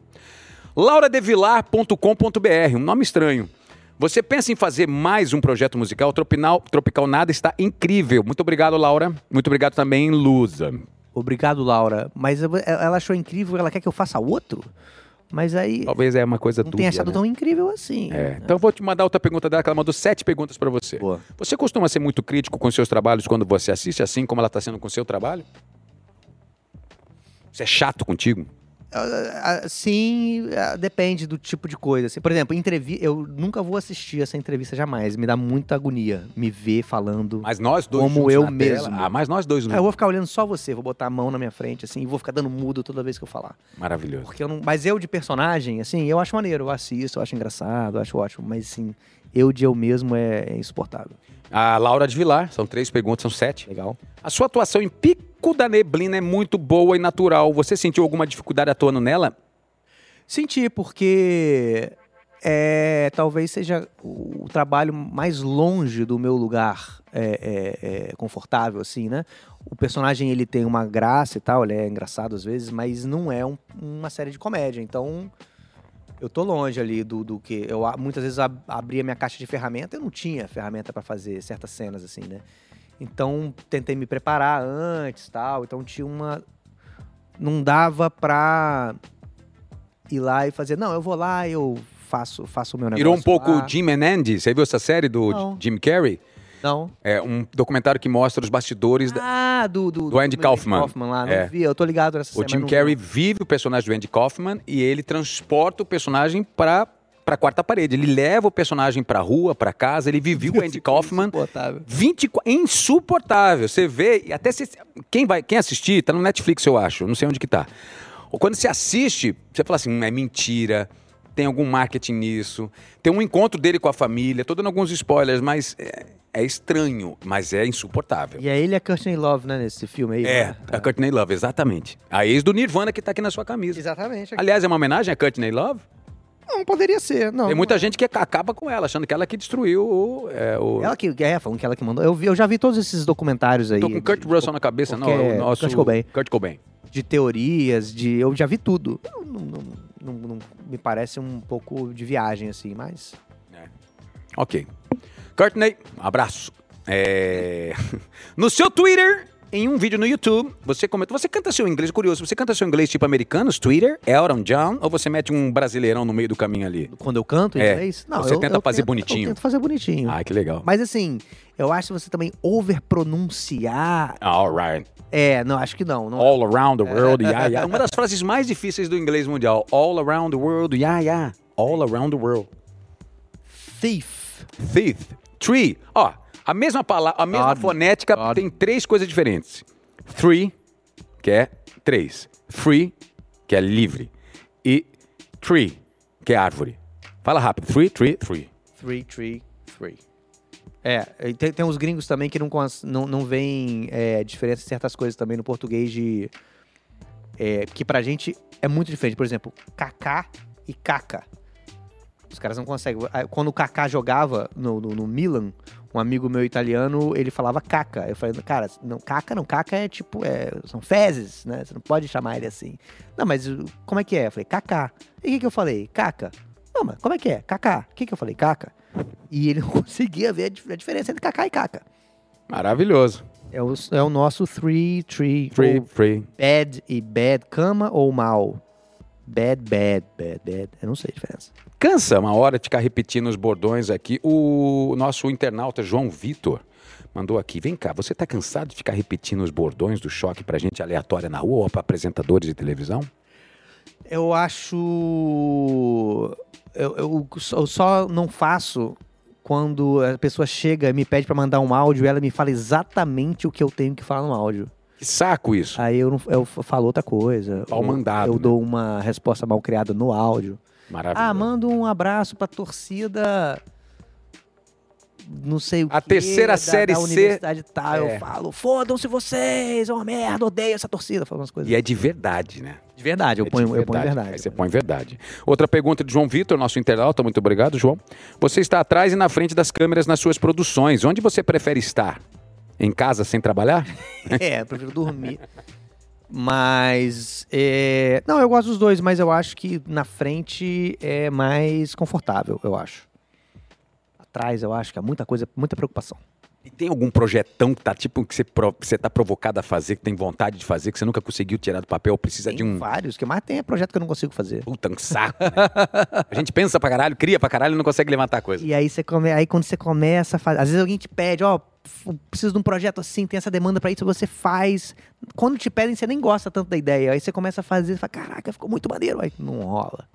lauradevilar.com.br, um nome estranho. Você pensa em fazer mais um projeto musical? Tropical, Tropical Nada está incrível. Muito obrigado, Laura. Muito obrigado também, Lusa. Obrigado, Laura. Mas ela achou incrível, ela quer que eu faça outro? Mas aí Talvez é uma coisa não dúbia, tem achado né? tão incrível assim. É, então eu vou te mandar outra pergunta dela, que ela mandou sete perguntas para você. Boa. Você costuma ser muito crítico com seus trabalhos quando você assiste, assim como ela está sendo com o seu trabalho? Você é chato contigo? Ah, ah, Sim, ah, depende do tipo de coisa. assim. por exemplo, entrevi eu nunca vou assistir essa entrevista jamais. Me dá muita agonia me ver falando. Mas nós dois Como juntos eu na tela- mesmo. Ah, mas nós dois Ah, não. eu vou ficar olhando só você, vou botar a mão na minha frente, assim, e vou ficar dando mudo toda vez que eu falar. Maravilhoso. Porque eu não. Mas eu de personagem, assim, eu acho maneiro, eu assisto, eu acho engraçado, eu acho ótimo. Mas assim, eu de eu mesmo é, é insuportável. A Laura de Vilar, são três perguntas, são sete. Legal. A sua atuação em Pico da Neblina é muito boa e natural. Você sentiu alguma dificuldade atuando nela? Senti, porque é, talvez seja o, trabalho mais longe do meu lugar é, é, é, confortável, assim, né? O personagem, ele tem uma graça e tal, ele é engraçado às vezes, mas não é um- uma série de comédia, então... Eu tô longe ali do, do que... Eu muitas vezes ab- abria minha caixa de ferramenta, eu não tinha ferramenta para fazer certas cenas, assim, né? Então, tentei me preparar antes tal, então tinha uma... Não dava pra ir lá e fazer, não, eu vou lá e eu faço, faço o meu negócio Virou um pouco. Jim and Andy. Você viu essa série do Não. Jim Carrey? Não. É um documentário que mostra os bastidores. da... Ah, do, do, Do Andy Kaufman. lá, não É. vi, eu tô ligado nessa O Jim não Carrey vi. vive o personagem do Andy Kaufman e ele transporta o personagem para para quarta parede. Ele leva o personagem para rua, para casa. Ele vivia o Andy Kaufman Insuportável. 24, insuportável. Você vê, e até se, quem vai, quem assistir, tá no Netflix, eu acho, não sei onde que tá. Ou quando você assiste, você fala assim, "Hum, é mentira. Tem algum marketing nisso. Tem um encontro dele com a família. Tô dando alguns spoilers, mas é, é estranho, mas é insuportável. E aí ele é Courtney Love, né, nesse filme aí. É, né? a Courtney Love, exatamente. A ex do Nirvana que tá aqui na sua camisa. Exatamente. Aliás, é uma homenagem a Courtney Love? Não, poderia ser, não. Tem muita gente que acaba com ela, achando que ela que destruiu o. É, o... Ela que, é, falando que ela que mandou. Eu, vi, eu já vi todos esses documentários aí. Tô com Kurt de- Russell na cabeça, não. é O nosso Kurt Cobain. Kurt Cobain. de teorias, de. Eu já vi tudo. Não- não- não- não- me parece um pouco de viagem, assim, mas. Ok. Courtney, abraço. É, No seu Twitter, em um vídeo no YouTube, você comenta. Você canta seu inglês, curioso, você canta seu inglês tipo americanos, Twitter, Elton John, ou você mete um brasileirão no meio do caminho ali? Quando eu canto em É. inglês? Não, Você eu, tenta eu fazer tento- bonitinho. Eu tento fazer bonitinho. Ah, que legal. Mas assim, eu acho que você também overpronunciar. All right. É, não, acho que não. não All around the world, yeah, yeah. Uma das frases mais difíceis do inglês mundial. All around the world, yeah, yeah. All around the world. Thief. Thief. Tree. Ó, a mesma palavra, a mesma God. fonética God. tem três coisas diferentes. Three, que é três. Free, que é livre. E tree, que é árvore. Fala rápido. Three, tree, three. Three, three, three. É, tem, tem uns gringos também que não, não, não veem é, diferença em certas coisas também no português de. É, que pra gente é muito diferente. Por exemplo, Kaká e Caca. Os caras não conseguem. Quando o Kaká jogava no, no, no Milan, um amigo meu italiano, ele falava Caca. Eu falei, cara, não, Caca não, Caca é tipo, é, são fezes, né? Você não pode chamar ele assim. Não, mas uh, como é que é? Eu falei, Kaká. E o que, que eu falei? Caca. Não, mas como é que é? Kaká. O que, que eu falei? Caca. E ele não conseguia ver a dif- a diferença entre Kaká e Caca. Maravilhoso. É o, é o nosso three, Three, ou three. bad e bad, cama ou mal? Bad, bad, bad, bad. Eu não sei a diferença. Cansa uma hora de ficar repetindo os bordões aqui. O nosso internauta João Vitor mandou aqui. Vem cá, você tá cansado de ficar repetindo os bordões do choque pra gente aleatória na rua ou pra apresentadores de televisão? Eu acho. Eu, eu só- eu só não faço quando a pessoa chega e me pede pra mandar um áudio e ela me fala exatamente o que eu tenho que falar no áudio. Que saco isso. Aí eu, não, eu falo outra coisa. Pau mandado, Eu né? dou uma resposta mal criada no áudio. Maravilhoso. Ah, manda um abraço pra torcida. Não sei o A quê, terceira da, série da C. universidade tal. É. Eu falo, fodam-se vocês, é uma merda, odeio essa torcida. Falo umas coisas. E é de verdade, né? de verdade, eu, É ponho, eu ponho verdade. Aí você põe verdade. Outra pergunta de João Vitor, nosso internauta. Muito obrigado, João. Você está atrás e na frente das câmeras nas suas produções. Onde você prefere estar? Em casa sem trabalhar? É, eu prefiro dormir. Mas. é, Não, eu gosto dos dois, mas eu acho que na frente é mais confortável, eu acho. Atrás, eu acho que há muita coisa, muita preocupação. E tem algum projetão que tá tipo que você, você tá provocado a fazer, que tem vontade de fazer, que você nunca conseguiu tirar do papel, precisa Tem de um. vários, que mais tem é projeto que eu não consigo fazer. Puta, um saco. né? A gente pensa pra caralho, cria pra caralho e não consegue levantar coisa. E aí você come... aí quando você começa a fazer. Às vezes alguém te pede, ó, f- preciso de um projeto assim, tem essa demanda pra isso, você faz. Quando te pedem, você nem gosta tanto da ideia. Aí você começa a fazer, você fala, caraca, ficou muito maneiro. Aí não rola.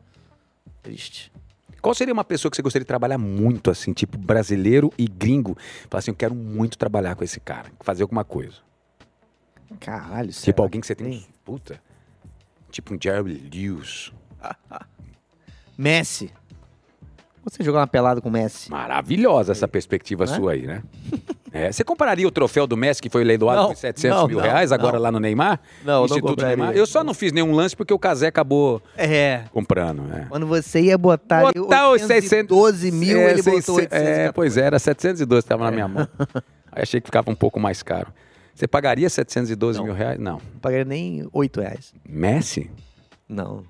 Triste. Qual seria uma pessoa que você gostaria de trabalhar muito, assim, tipo brasileiro e gringo? Falar assim, eu quero muito trabalhar com esse cara, fazer alguma coisa. Caralho, Tipo será alguém que você tem. tem? Puta. Tipo um Jerry Lewis. Messi. Você jogar uma pelada com o Messi? Maravilhosa essa perspectiva Não é? sua aí, né? É, Você compararia o troféu do Messi que foi leiloado Não, por 700 não, mil não, reais agora não. lá no Neymar? Não, não Instituto compraria. Neymar? Eu só não fiz nenhum lance porque o Casé acabou É. comprando. né? Quando você ia botar, Botar os 600 12 mil, é, ele botou 600 814. É, pois é, era 712 que estava na minha mão. Aí achei que ficava um pouco mais caro. Você pagaria 712 Não. mil reais? Não. Não pagaria nem 8 reais. Messi? Não.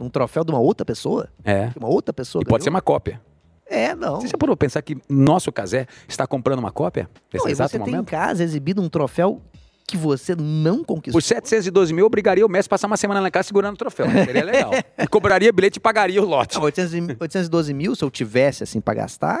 Num troféu de uma outra pessoa? É. Uma outra pessoa E pode ganhou? ser uma cópia. É, não. Você já parou pensar que nosso Casé está comprando uma cópia? Nesse Não, exato você tem em momento? casa exibido um troféu que você não conquistou. Por 712 mil, eu obrigaria o Messi a passar uma semana na casa segurando o troféu. Seria legal. e cobraria bilhete e pagaria o lote. Não, 800 e- 812 mil, se eu tivesse assim pra gastar,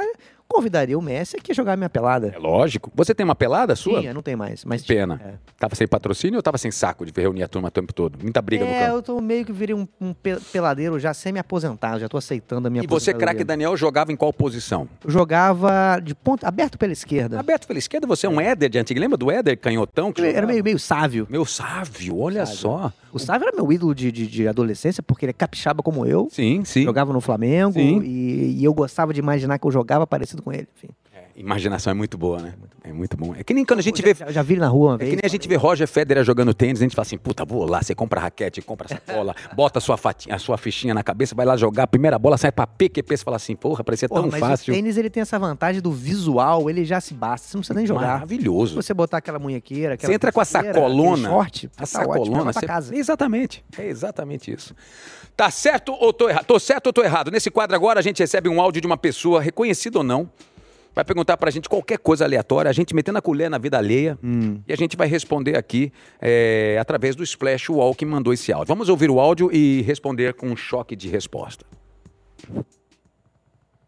convidaria o Messi aqui a jogar minha pelada. É lógico. Você tem uma pelada sua? Tinha, não tem mais. Mas Pena. É. Tava sem patrocínio ou tava sem saco de reunir a turma o tempo todo? Muita briga no É, campo. eu tô meio que virei um, um pe- peladeiro já semi-aposentado, já tô aceitando a minha E você, craque. Daniel, jogava em qual posição? Eu jogava de ponta, aberto pela esquerda. Aberto pela esquerda, você é um Éder de antigo. Lembra do Éder canhotão? que era meio, meio sávio. Meu sávio, olha Sávio. só. O Sávio era meu ídolo de, de, de adolescência, porque ele é capixaba como eu. Sim, sim. Jogava no Flamengo Sim. e, e eu gostava de imaginar que eu jogava parecido com ele. Enfim. É, imaginação é muito boa, né? É muito bom. É que nem quando a gente vê. Já, já vi na rua uma É vez. que nem a gente vê Roger Federer jogando tênis, a gente fala assim, puta, vou lá, você compra raquete, compra sacola, bota a sua, fatinha, a sua fichinha na cabeça, vai lá jogar, a primeira bola sai pra PQP, você fala assim, porra, parecia Porra, tão mas fácil. o tênis ele tem essa vantagem do visual, ele já se basta, você não precisa nem jogar. Se Maravilhoso. você botar aquela munhequeira, aquela Você entra com a sacolona, short, a tá ótimo, sacolona, pra você... casa. Exatamente, é exatamente isso. Tá certo ou tô errado? Tô certo ou tô errado? Nesse quadro agora a gente recebe um áudio de uma pessoa, reconhecida ou não, vai perguntar pra gente qualquer coisa aleatória, a gente metendo a colher na vida alheia, e a gente vai responder aqui é, através do Splash Wall que mandou esse áudio. Vamos ouvir o áudio e responder com um choque de resposta.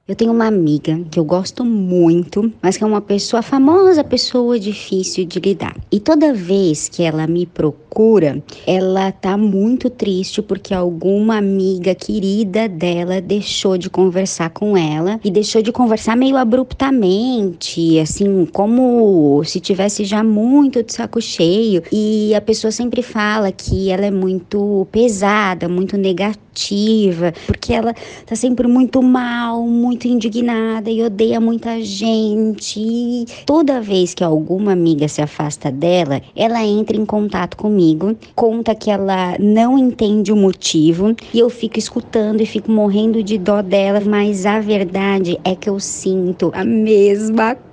Eu tenho uma amiga que eu gosto muito, mas que é uma pessoa famosa, pessoa difícil de lidar. E toda vez que ela me procura, ela tá muito triste porque alguma amiga querida dela deixou de conversar com ela e deixou de conversar meio abruptamente, assim, como se tivesse já muito de saco cheio. E a pessoa sempre fala que ela é muito pesada, muito negativa, porque ela tá sempre muito mal, muito indignada e odeia muita gente. E toda vez que alguma amiga se afasta dela, ela entra em contato comigo, conta que ela não entende o motivo e eu fico escutando e fico morrendo de dó dela, mas a verdade é que eu sinto a mesma coisa.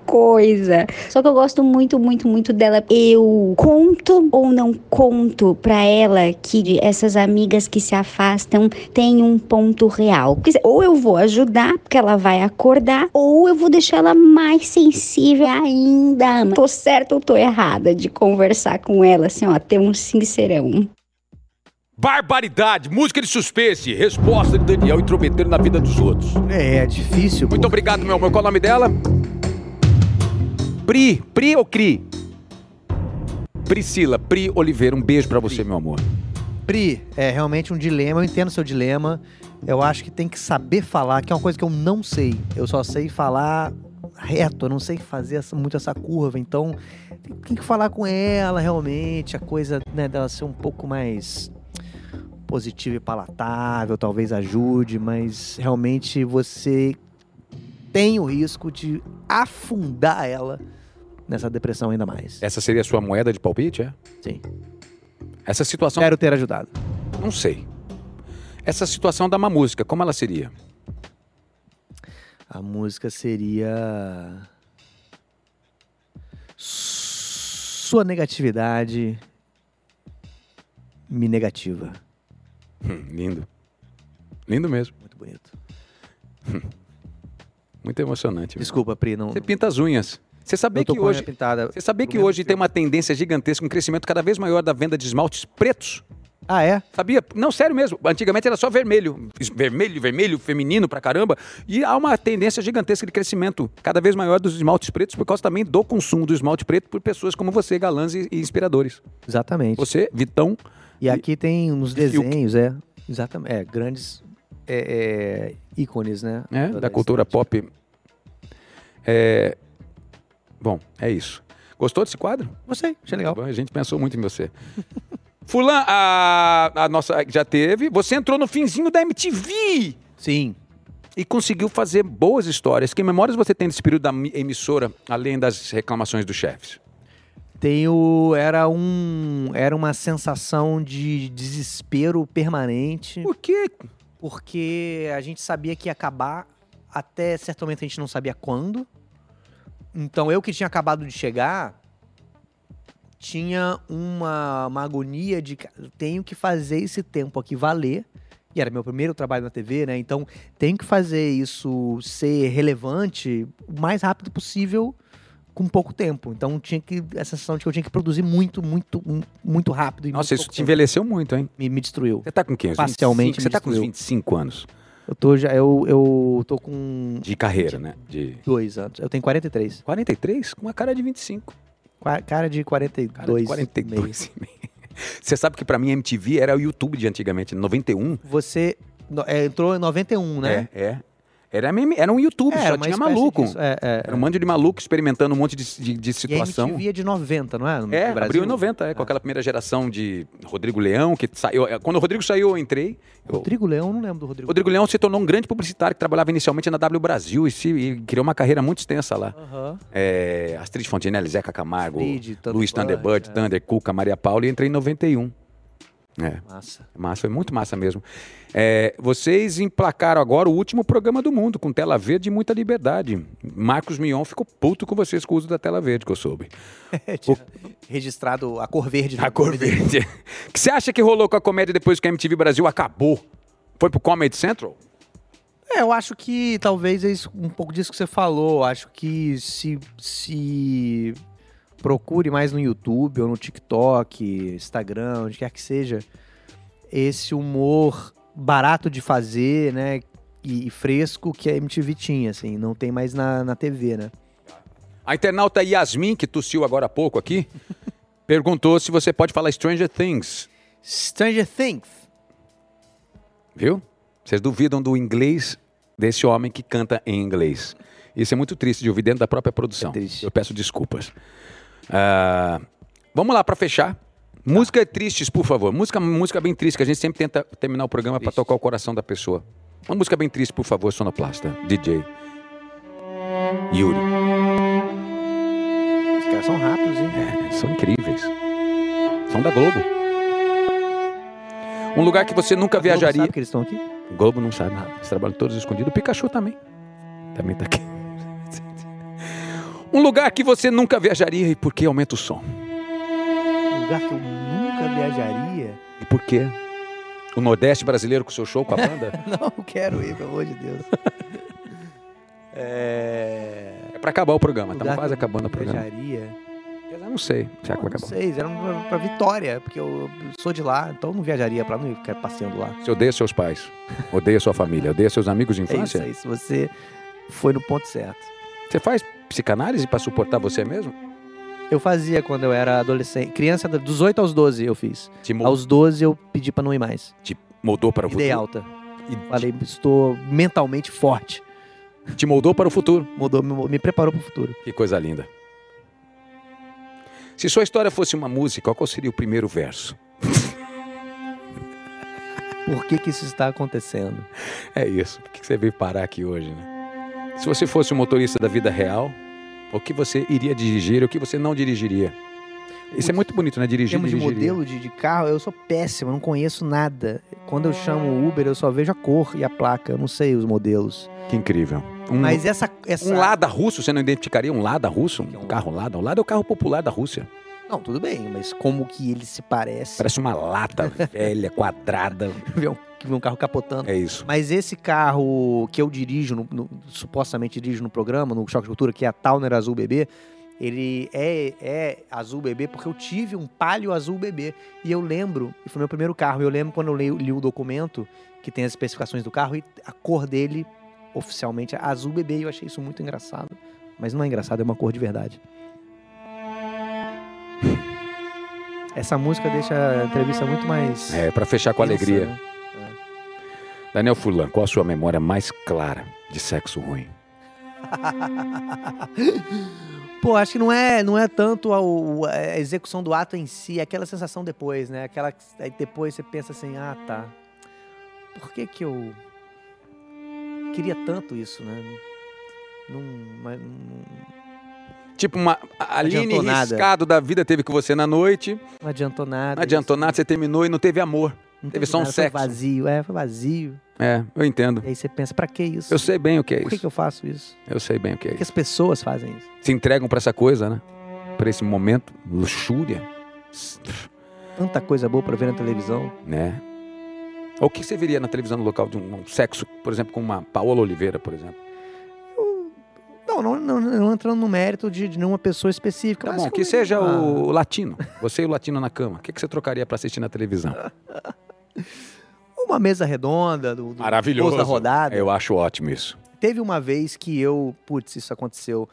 Só que eu gosto muito, muito, muito dela. Eu conto ou não conto pra ela que essas amigas que se afastam têm um ponto real. Ou eu vou ajudar, porque ela vai acordar, ou eu vou deixar ela mais sensível ainda. Tô certa ou tô errada de conversar com ela, assim, ó, ter um sincerão. Barbaridade, música de suspense, resposta de Daniel intrometendo na vida dos outros. É, é difícil. Muito obrigado, meu amor. Qual é o nome dela? Pri, Pri ou Cri? Priscila, Pri Oliveira, um beijo pra você, meu amor. Pri, é realmente um dilema, eu entendo o seu dilema. Eu acho que tem que saber falar, que é uma coisa que eu não sei. Eu só sei falar reto, eu não sei fazer essa- muito essa curva. Então, tem, tem que falar com ela realmente, a coisa né, dela ser um pouco mais positiva e palatável, talvez ajude, mas realmente você tem o risco de afundar ela nessa depressão ainda mais. Essa seria a sua moeda de palpite, é? Sim. Essa situação, Espero ter ajudado. não sei. Essa situação da uma música, como ela seria? A música seria. Sua negatividade me negativa. Hum, lindo. Lindo mesmo. Muito bonito. Muito emocionante. Desculpa, Pri, não. Você pinta as unhas. Você sabia que hoje, você sabia que hoje tem uma tendência gigantesca, um crescimento cada vez maior da venda de esmaltes pretos? Ah, é? Sabia? Não, sério mesmo. Antigamente era só vermelho. Vermelho, vermelho, feminino pra caramba. E há uma tendência gigantesca de crescimento cada vez maior dos esmaltes pretos por causa também do consumo do esmalte preto por pessoas como você, galãs e, e inspiradores. Exatamente. Você, Vitão, E aqui tem uns e desenhos, é. Exatamente. É, grandes é, é, ícones, né? né, da cultura pop. É... Bom, é isso. Gostou desse quadro? Gostei, achei legal. Bom, A gente pensou muito em você. Fulan, a, a nossa já teve. Você entrou no finzinho da MTV Sim. e conseguiu fazer boas histórias. Que memórias você tem desse período da mi- emissora, além das reclamações dos chefes? Tenho. Era um. Era uma sensação de desespero permanente. Por quê? porque a gente sabia que ia acabar, até certo momento a gente não sabia quando. Então eu que tinha acabado de chegar, tinha uma, uma agonia de "Ca- tenho que fazer esse tempo aqui valer. E era meu primeiro trabalho na TV, né? Então tenho que fazer isso ser relevante o mais rápido possível com pouco tempo. Então tinha que essa sensação de que eu tinha que produzir muito, muito, muito rápido e Nossa, muito isso te tempo. envelheceu muito, hein? me, me destruiu. Você tá com quem? Parcialmente 25? Você tá com uns destruiu. 25 anos Eu tô já eu, eu tô com de carreira, né? De dois anos. Eu tenho 43. 43 com uma cara de 25. Qua- Cara de 42. Cara de 42 e meio. Você sabe que pra mim MTV era o YouTube de antigamente, 91. Você no- é, entrou em 91, né? É, é. Era, meme- era um YouTube, É, só tinha maluco. É, é, Era um monte de maluco experimentando um monte de, de, de E a situação. MTV é de 90, não é? No É, Brasil? abriu em 90, é, com Ah. aquela primeira geração de Rodrigo Leão, que saiu. é, Quando o Rodrigo saiu, eu entrei. Eu- Rodrigo Leão, não lembro do Rodrigo. Rodrigo Leão se tornou um grande publicitário que trabalhava inicialmente na W Brasil e, se, e criou uma carreira muito extensa lá. Aham. É, Astrid Fontinelli, Zeca Camargo, Astrid, Luiz Thunderbird, é. Thunder, Cuca, Maria Paula e entrei em 91. É, Massa. massa, foi muito massa mesmo. É, vocês emplacaram agora o último programa do mundo, com tela verde e muita liberdade. Marcos Mion ficou puto com vocês com o uso da tela verde, que eu soube. Tinha Registrado a cor verde. A cor verde. O que você acha que rolou com a comédia depois que a MTV Brasil acabou? Foi pro Comedy Central? É, eu acho que talvez é isso- um pouco disso que você falou. Acho que se, se procure mais no YouTube ou no TikTok, Instagram, onde quer que seja, esse humor barato de fazer, né? E, e fresco que a MTV tinha, assim, não tem mais na, na TV, né? A internauta Yasmin, que tossiu agora há pouco aqui, perguntou se você pode falar Stranger Things. Stranger Things. Viu? Vocês duvidam do inglês desse homem que canta em inglês. Isso é muito triste de ouvir dentro da própria produção. É. Eu peço desculpas. Ah, vamos lá para fechar. Música tristes, por favor. Música, música bem triste, que a gente sempre tenta terminar o programa para tocar o coração da pessoa. Uma música bem triste, por favor, sonoplasta, DJ. Yuri. Os caras são rápidos, hein? É, são incríveis. São da Globo. Um lugar que você nunca A Globo viajaria. Sabe que eles estão aqui? O Globo não sabe. Eles trabalham todos escondidos. O Pikachu também. Também tá aqui. Um lugar que você nunca viajaria e por que aumenta o som? Um lugar que eu nunca viajaria. E por quê? O Nordeste brasileiro com seu show com a banda? Não quero ir, pelo amor de Deus. é... é pra acabar o programa. Estamos que quase acabando o programa. Viajaria. Eu não sei. Será que vai Não, não acabar? sei, era pra, pra Vitória, porque eu sou de lá, então eu não viajaria pra lá, não ficar passeando lá. Você odeia seus pais, odeia sua família, odeia seus amigos de É isso infância? aí, se você foi no ponto certo. Você faz psicanálise pra suportar você mesmo? Eu fazia quando eu era adolescente, criança dos 8 aos 12 eu fiz. Te, Aos 12 eu pedi pra não ir mais. te moldou para o E dei futuro? alta. E Falei, estou mentalmente forte. te moldou para o futuro? Mudou, me, me preparou pro futuro. Que coisa linda. Se sua história fosse uma música, qual seria o primeiro verso? Por que que isso está acontecendo? É isso. Por que você veio parar aqui hoje, né? Se você fosse um motorista da vida real, o que você iria dirigir e o que você não dirigiria? Isso é muito bonito, né? Dirigir, termos de dirigiria. modelo de, de carro, eu sou péssimo, não conheço nada. Quando eu chamo Uber, eu só vejo a cor e a placa, eu não sei os modelos. Que incrível. Um, Mas essa. essa... um Lada russo, você não identificaria um Lada russo? Um carro Lada? O Lada é o carro popular da Rússia. Não, tudo bem, mas como que ele se parece? Parece uma lata velha, quadrada. ver um, ver um carro capotando. É isso. Mas esse carro que eu dirijo, no- no- supostamente dirijo no programa, no Choque de Cultura, que é a Towner Azul Bebê, ele é, é azul bebê porque eu tive um Palio azul bebê. E eu lembro, e foi meu primeiro carro, eu lembro quando eu li, li o documento, que tem as especificações do carro, e a cor dele, oficialmente, é azul bebê, e eu achei isso muito engraçado. Mas não é engraçado, é uma cor de verdade. Essa música deixa a entrevista muito mais. É, para fechar com alegria. né? Daniel Furlan, qual a sua memória mais clara de sexo ruim? Pô, acho que não é, não é tanto a, a execução do ato em si, é aquela sensação depois, né? Aquela aí depois você pensa assim, ah, tá. Por que que eu queria tanto isso, né? Não, mas não, Tipo, uma Aline adiantou nada. riscado da vida teve com você na noite, não adiantou nada. não adiantou isso. nada, você terminou e não teve amor. Não teve só um nada, sexo. Foi vazio, é, foi vazio. É, eu entendo. E aí você pensa, pra que isso? Eu sei bem o que é Por que, isso. que eu faço isso? Eu sei bem o que é Por que isso. as pessoas fazem isso? Se entregam pra essa coisa, né? Pra esse momento, luxúria, Tanta coisa boa pra ver na televisão. né? Ou o que você veria na televisão no local de um, um sexo, por exemplo, com uma Paola Oliveira, por exemplo? Não, não, não, não entrando no mérito de, de nenhuma pessoa específica. Tá mas bom, que seja o latino. Você e o latino na cama. O que que você trocaria pra assistir na televisão? Uma mesa redonda, do, do Maravilhoso. Da rodada. Eu acho ótimo isso. Teve uma vez que eu, putz, isso aconteceu,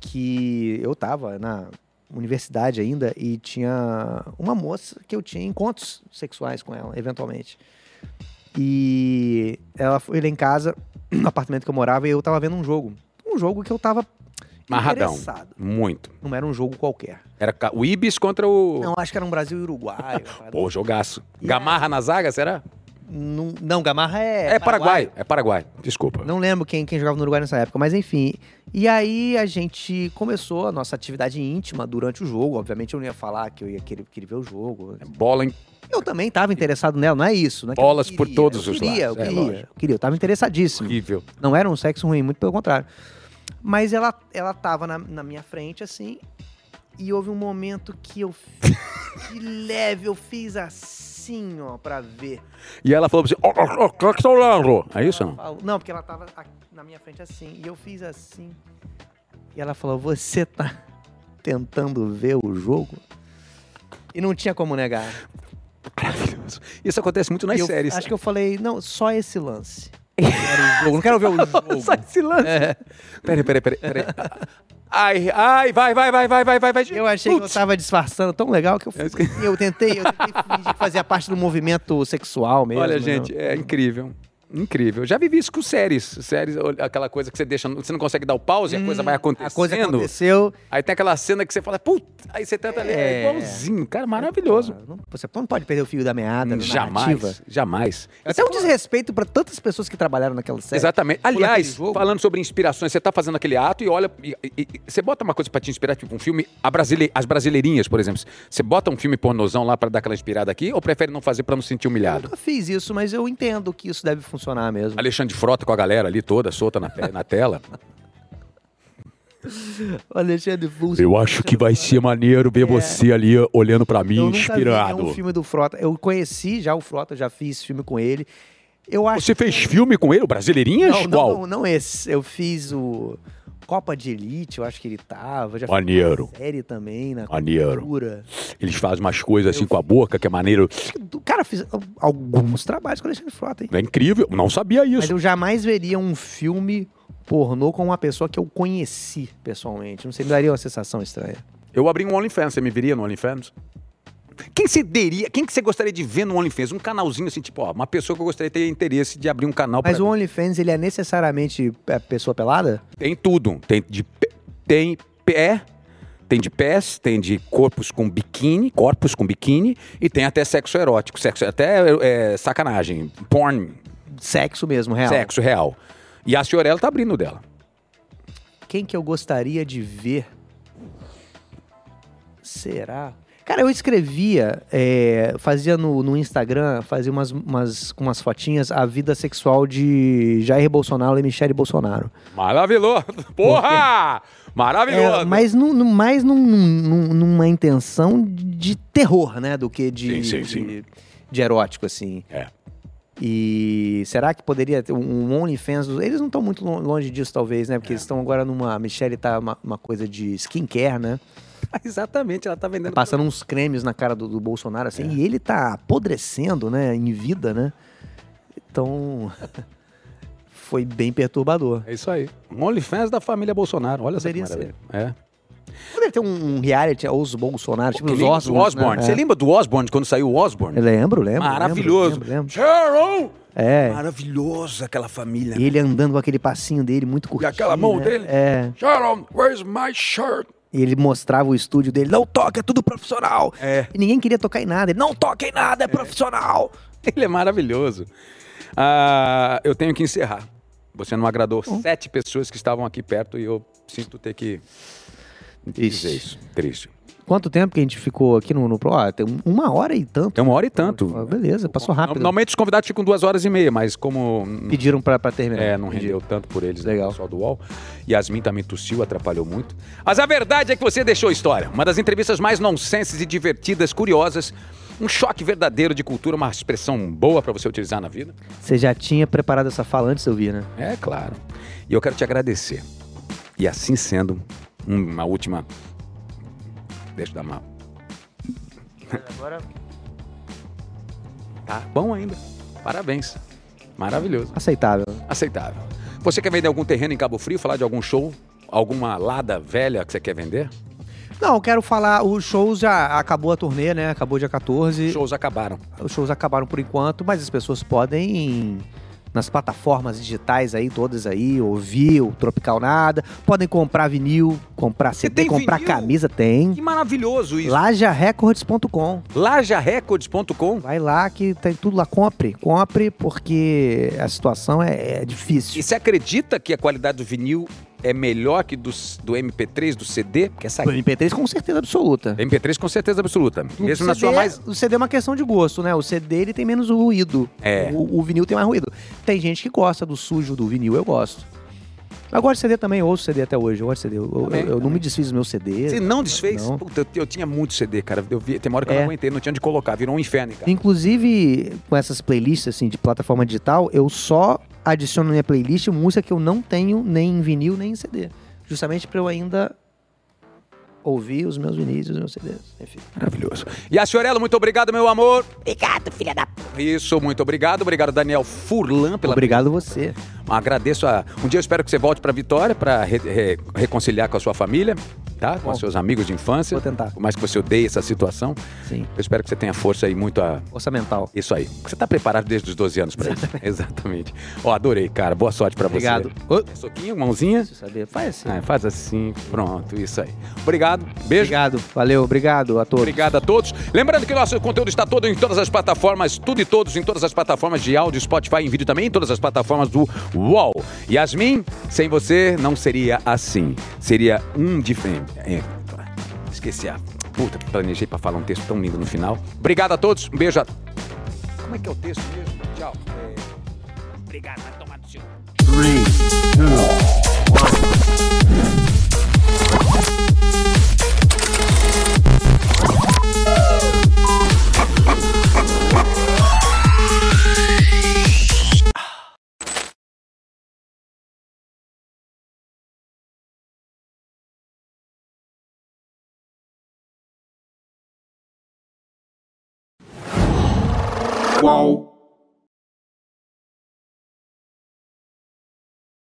que eu tava na universidade ainda e tinha uma moça que eu tinha encontros sexuais com ela, eventualmente. E ela foi lá em casa, no apartamento que eu morava, e eu tava vendo um jogo. Um jogo que eu tava Marradão. interessado. Muito. Não era um jogo qualquer. Era o Ibis contra o. Não, acho que era um Brasil e Uruguai. Pô, jogaço. E Gamarra na zaga, será? Não, não, Gamarra é. É, Paraguai. É Paraguai. Desculpa. Não lembro quem, quem jogava no Uruguai nessa época, mas enfim. E aí a gente começou a nossa atividade íntima durante o jogo. Obviamente eu não ia falar que eu ia querer, querer ver o jogo. Bola em. Eu também estava interessado nela, não é isso. Não é eu Bolas por queria. todos eu os queria, lados, Eu é, queria, lógico. eu queria, eu tava interessadíssimo. Horrível. Não era um sexo ruim, muito pelo contrário. Mas ela, ela tava na, na minha frente, assim, e houve um momento que eu, de leve, eu fiz assim, ó, pra ver. E ela falou pra você, ó, ó, ó, o que tá olhando? É isso? Falou- Não, porque ela tava na minha frente assim. E eu fiz assim. E ela falou: Você tá tentando ver o jogo? E não tinha como negar. Maravilhoso. Isso acontece muito nas eu- séries. Acho que eu falei: Não, só esse lance. Não quero não quero ver o jogo. Só esse lance. É. Peraí, peraí, peraí. peraí. Ai, ai, vai, vai, vai, vai, vai, vai, vai. Eu achei que eu Putz. tava disfarçando tão legal que eu, fui, eu tentei, eu tentei fingir que fazia parte do movimento sexual mesmo. Olha, né? gente, é incrível. Incrível. Já vivi isso com séries. Séries, aquela coisa que você deixa, você não consegue dar o pause, a coisa vai acontecendo. Hum, A coisa aconteceu. Aí tem aquela cena que você fala, puta, aí você tenta ler, é É. igualzinho. Cara, maravilhoso. Não, você não pode perder o fio da meada, da narrativa. Jamais, jamais. Até um desrespeito pra tantas pessoas que trabalharam naquela série. Exatamente. Aliás, falando sobre inspirações, você tá fazendo aquele ato e olha. e- e- e- você bota uma coisa pra te inspirar, tipo um filme. A brasile, as brasileirinhas, por exemplo. Você bota um filme pornozão lá pra dar aquela inspirada aqui ou prefere não fazer pra não se sentir Eu humilhado? nunca fiz isso, mas eu entendo que isso deve funcionar mesmo. Alexandre Frota com a galera ali toda solta na, na tela. O Alexandre Fulso. Eu acho que vai ser maneiro ver você ali olhando pra mim, É. Eu nunca vi nenhum filme do Frota. Eu conheci já o Frota, já fiz filme com ele. Eu acho Você fez filme com ele, o Brasileirinhas? não, Qual? não, não, não esse. Eu fiz o Copa de Elite, eu acho que ele tava. Já fiz Maneiro. série também na Maneiro. cultura. Eles fazem umas coisas assim com a boca, que é maneiro. Cara fez alguns trabalhos com o Alexandre Frota, hein? É incrível. Não sabia Mas isso. eu jamais veria um filme pornô com uma pessoa que eu conheci pessoalmente. Não sei, me daria uma sensação estranha. Eu abri um OnlyFans, você me viria no OnlyFans? Quem você teria, quem que você gostaria de ver no OnlyFans? Um canalzinho assim, tipo, ó, uma pessoa que eu gostaria de ter interesse de abrir um canal Mas o mim. OnlyFans, ele é necessariamente é, pessoa pelada? Tem tudo. Tem de pé, tem pé, tem de pés, tem de corpos com biquíni, corpos com biquíni, e tem até sexo erótico, sexo até é, sacanagem, porn, Sexo mesmo, real. sexo real. E a Fiorella tá abrindo dela. Quem que eu gostaria de ver? Será? Cara, eu escrevia, é, fazia no, no Instagram, fazia umas, umas, umas fotinhas a vida sexual de Jair Bolsonaro e Michele Bolsonaro. Maravilhoso. Porra! Maravilhoso. É, mas num, num- mais num- num- numa intenção de terror, né? Do que de, Sim, sim, sim. de, de erótico, assim. É. E será que poderia ter um OnlyFans? Eles não estão muito lon- longe disso, talvez, né? Porque eles estão agora numa. A Michelle tá uma, uma coisa de skincare, né? Exatamente, ela tá vendendo. Passando uns cremes na cara do, do Bolsonaro, assim. É. E ele tá apodrecendo, né? Em vida, né? Então. Foi bem perturbador. É isso aí. Um OnlyFans da família Bolsonaro. Olha Poderia maravilha. É. Poderia ter um, um reality, os Bolsonaro, tipo os Osborne. Osborne. Você lembra do Osborne quando saiu o Osborne? Eu lembro, lembro. Maravilhoso. Lembro, lembro, lembro. Sharon! É. Maravilhoso aquela família. E ele andando com aquele passinho dele muito curtinho. aquela mão né? dele? É. Sharon, where's my shirt? E ele mostrava o estúdio dele. Não toca, é tudo profissional. É. E ninguém queria tocar em nada. Ele, não toca em nada, é profissional. Ele é maravilhoso. Ah, eu tenho que encerrar. Você não agradou sete pessoas que estavam aqui perto e eu sinto ter que dizer isso. Triste. Quanto tempo que a gente ficou aqui no, no Pro? Ah, tem uma hora e tanto. Tem uma hora e tanto. Ah, beleza, passou rápido. Normalmente os convidados ficam duas horas e meia, mas como Pediram pra, pra terminar. É, não rendeu tanto por eles, Legal. o pessoal do UOL. Yasmin também tossiu, atrapalhou muito. Mas a verdade é que você deixou história. Uma das entrevistas mais nonsenses e divertidas, curiosas. Um choque verdadeiro de cultura, uma expressão boa pra você utilizar na vida. Você já tinha preparado essa fala antes, eu vi, né? É claro. E eu quero te agradecer. E assim sendo, uma última. Deixa eu dar uma. Agora, Tá bom ainda. Parabéns. Maravilhoso. aceitável. Aceitável. Você quer vender algum terreno em Cabo Frio? Falar de algum show? Alguma lada velha que você quer vender? Não, eu quero falar, os shows já acabou a turnê, né? Acabou dia 14. Shows acabaram. Os shows acabaram por enquanto, mas as pessoas podem nas plataformas digitais aí, todas aí, ouvir o Tropical Nada, podem comprar vinil, comprar CD, comprar vinil? camisa, tem. Que maravilhoso isso. Lajarecords.com. Lajarecords.com. Vai lá que tem tudo lá, compre, compre, porque a situação é, é difícil. E você acredita que a qualidade do vinil é melhor que do, do MP3, do CD? Porque essa O MP3 com certeza absoluta. MP3 com certeza absoluta. Mesmo o na CD, sua mais. O CD é uma questão de gosto, né? O CD ele tem menos ruído. É. O, o vinil tem mais ruído. Tem gente que gosta do sujo do vinil, eu gosto. Eu de CD também, eu ouço CD até hoje. Eu gosto CD. Eu, eu- Também, eu não também. me desfiz dos meus CDs. Você não desfez? Não. Puta, eu, eu tinha muito CD, cara. Eu vi, tem uma hora que eu É. não aguentei, não tinha onde colocar. Virou um inferno, cara. Inclusive, com essas playlists assim, de plataforma digital, eu só adiciono na minha playlist música que eu não tenho nem em vinil nem em CD. Justamente para eu ainda ouvir os meus vinis e os meus CDs. Enfim. Maravilhoso. E a Fiorello, muito obrigado, meu amor. Obrigado, filha da. Isso, muito obrigado. Obrigado, Daniel Furlan, pela Obrigado você. Agradeço a. Um dia eu espero que você volte para Vitória para reconciliar com a sua família, tá? Com Bom. os seus amigos de infância. Vou tentar. Por mais que você odeie essa situação. Sim. Eu espero que você tenha força e muito a. Força mental. Isso aí. Você tá preparado desde os 12 anos para isso. Exatamente. Ó, adorei, cara. Boa sorte para você. Obrigado. Soquinho, mãozinha. Deixa eu saber. Faz assim. Ah, faz assim. Pronto, isso aí. Obrigado. Beijo. Obrigado. Valeu. Obrigado a todos. Obrigado a todos. Lembrando que nosso conteúdo está todo em todas as plataformas, tudo e todos em todas as plataformas de áudio, Spotify em vídeo também, em todas as plataformas do UOL. Yasmin, sem você não seria assim. Seria um diferente. É, esqueci a. Puta, planejei para falar um texto tão lindo no final. Obrigado a todos. Um beijo a. Como é que é o texto mesmo? Tchau. É, Obrigado, vai tomar no seu. Qual?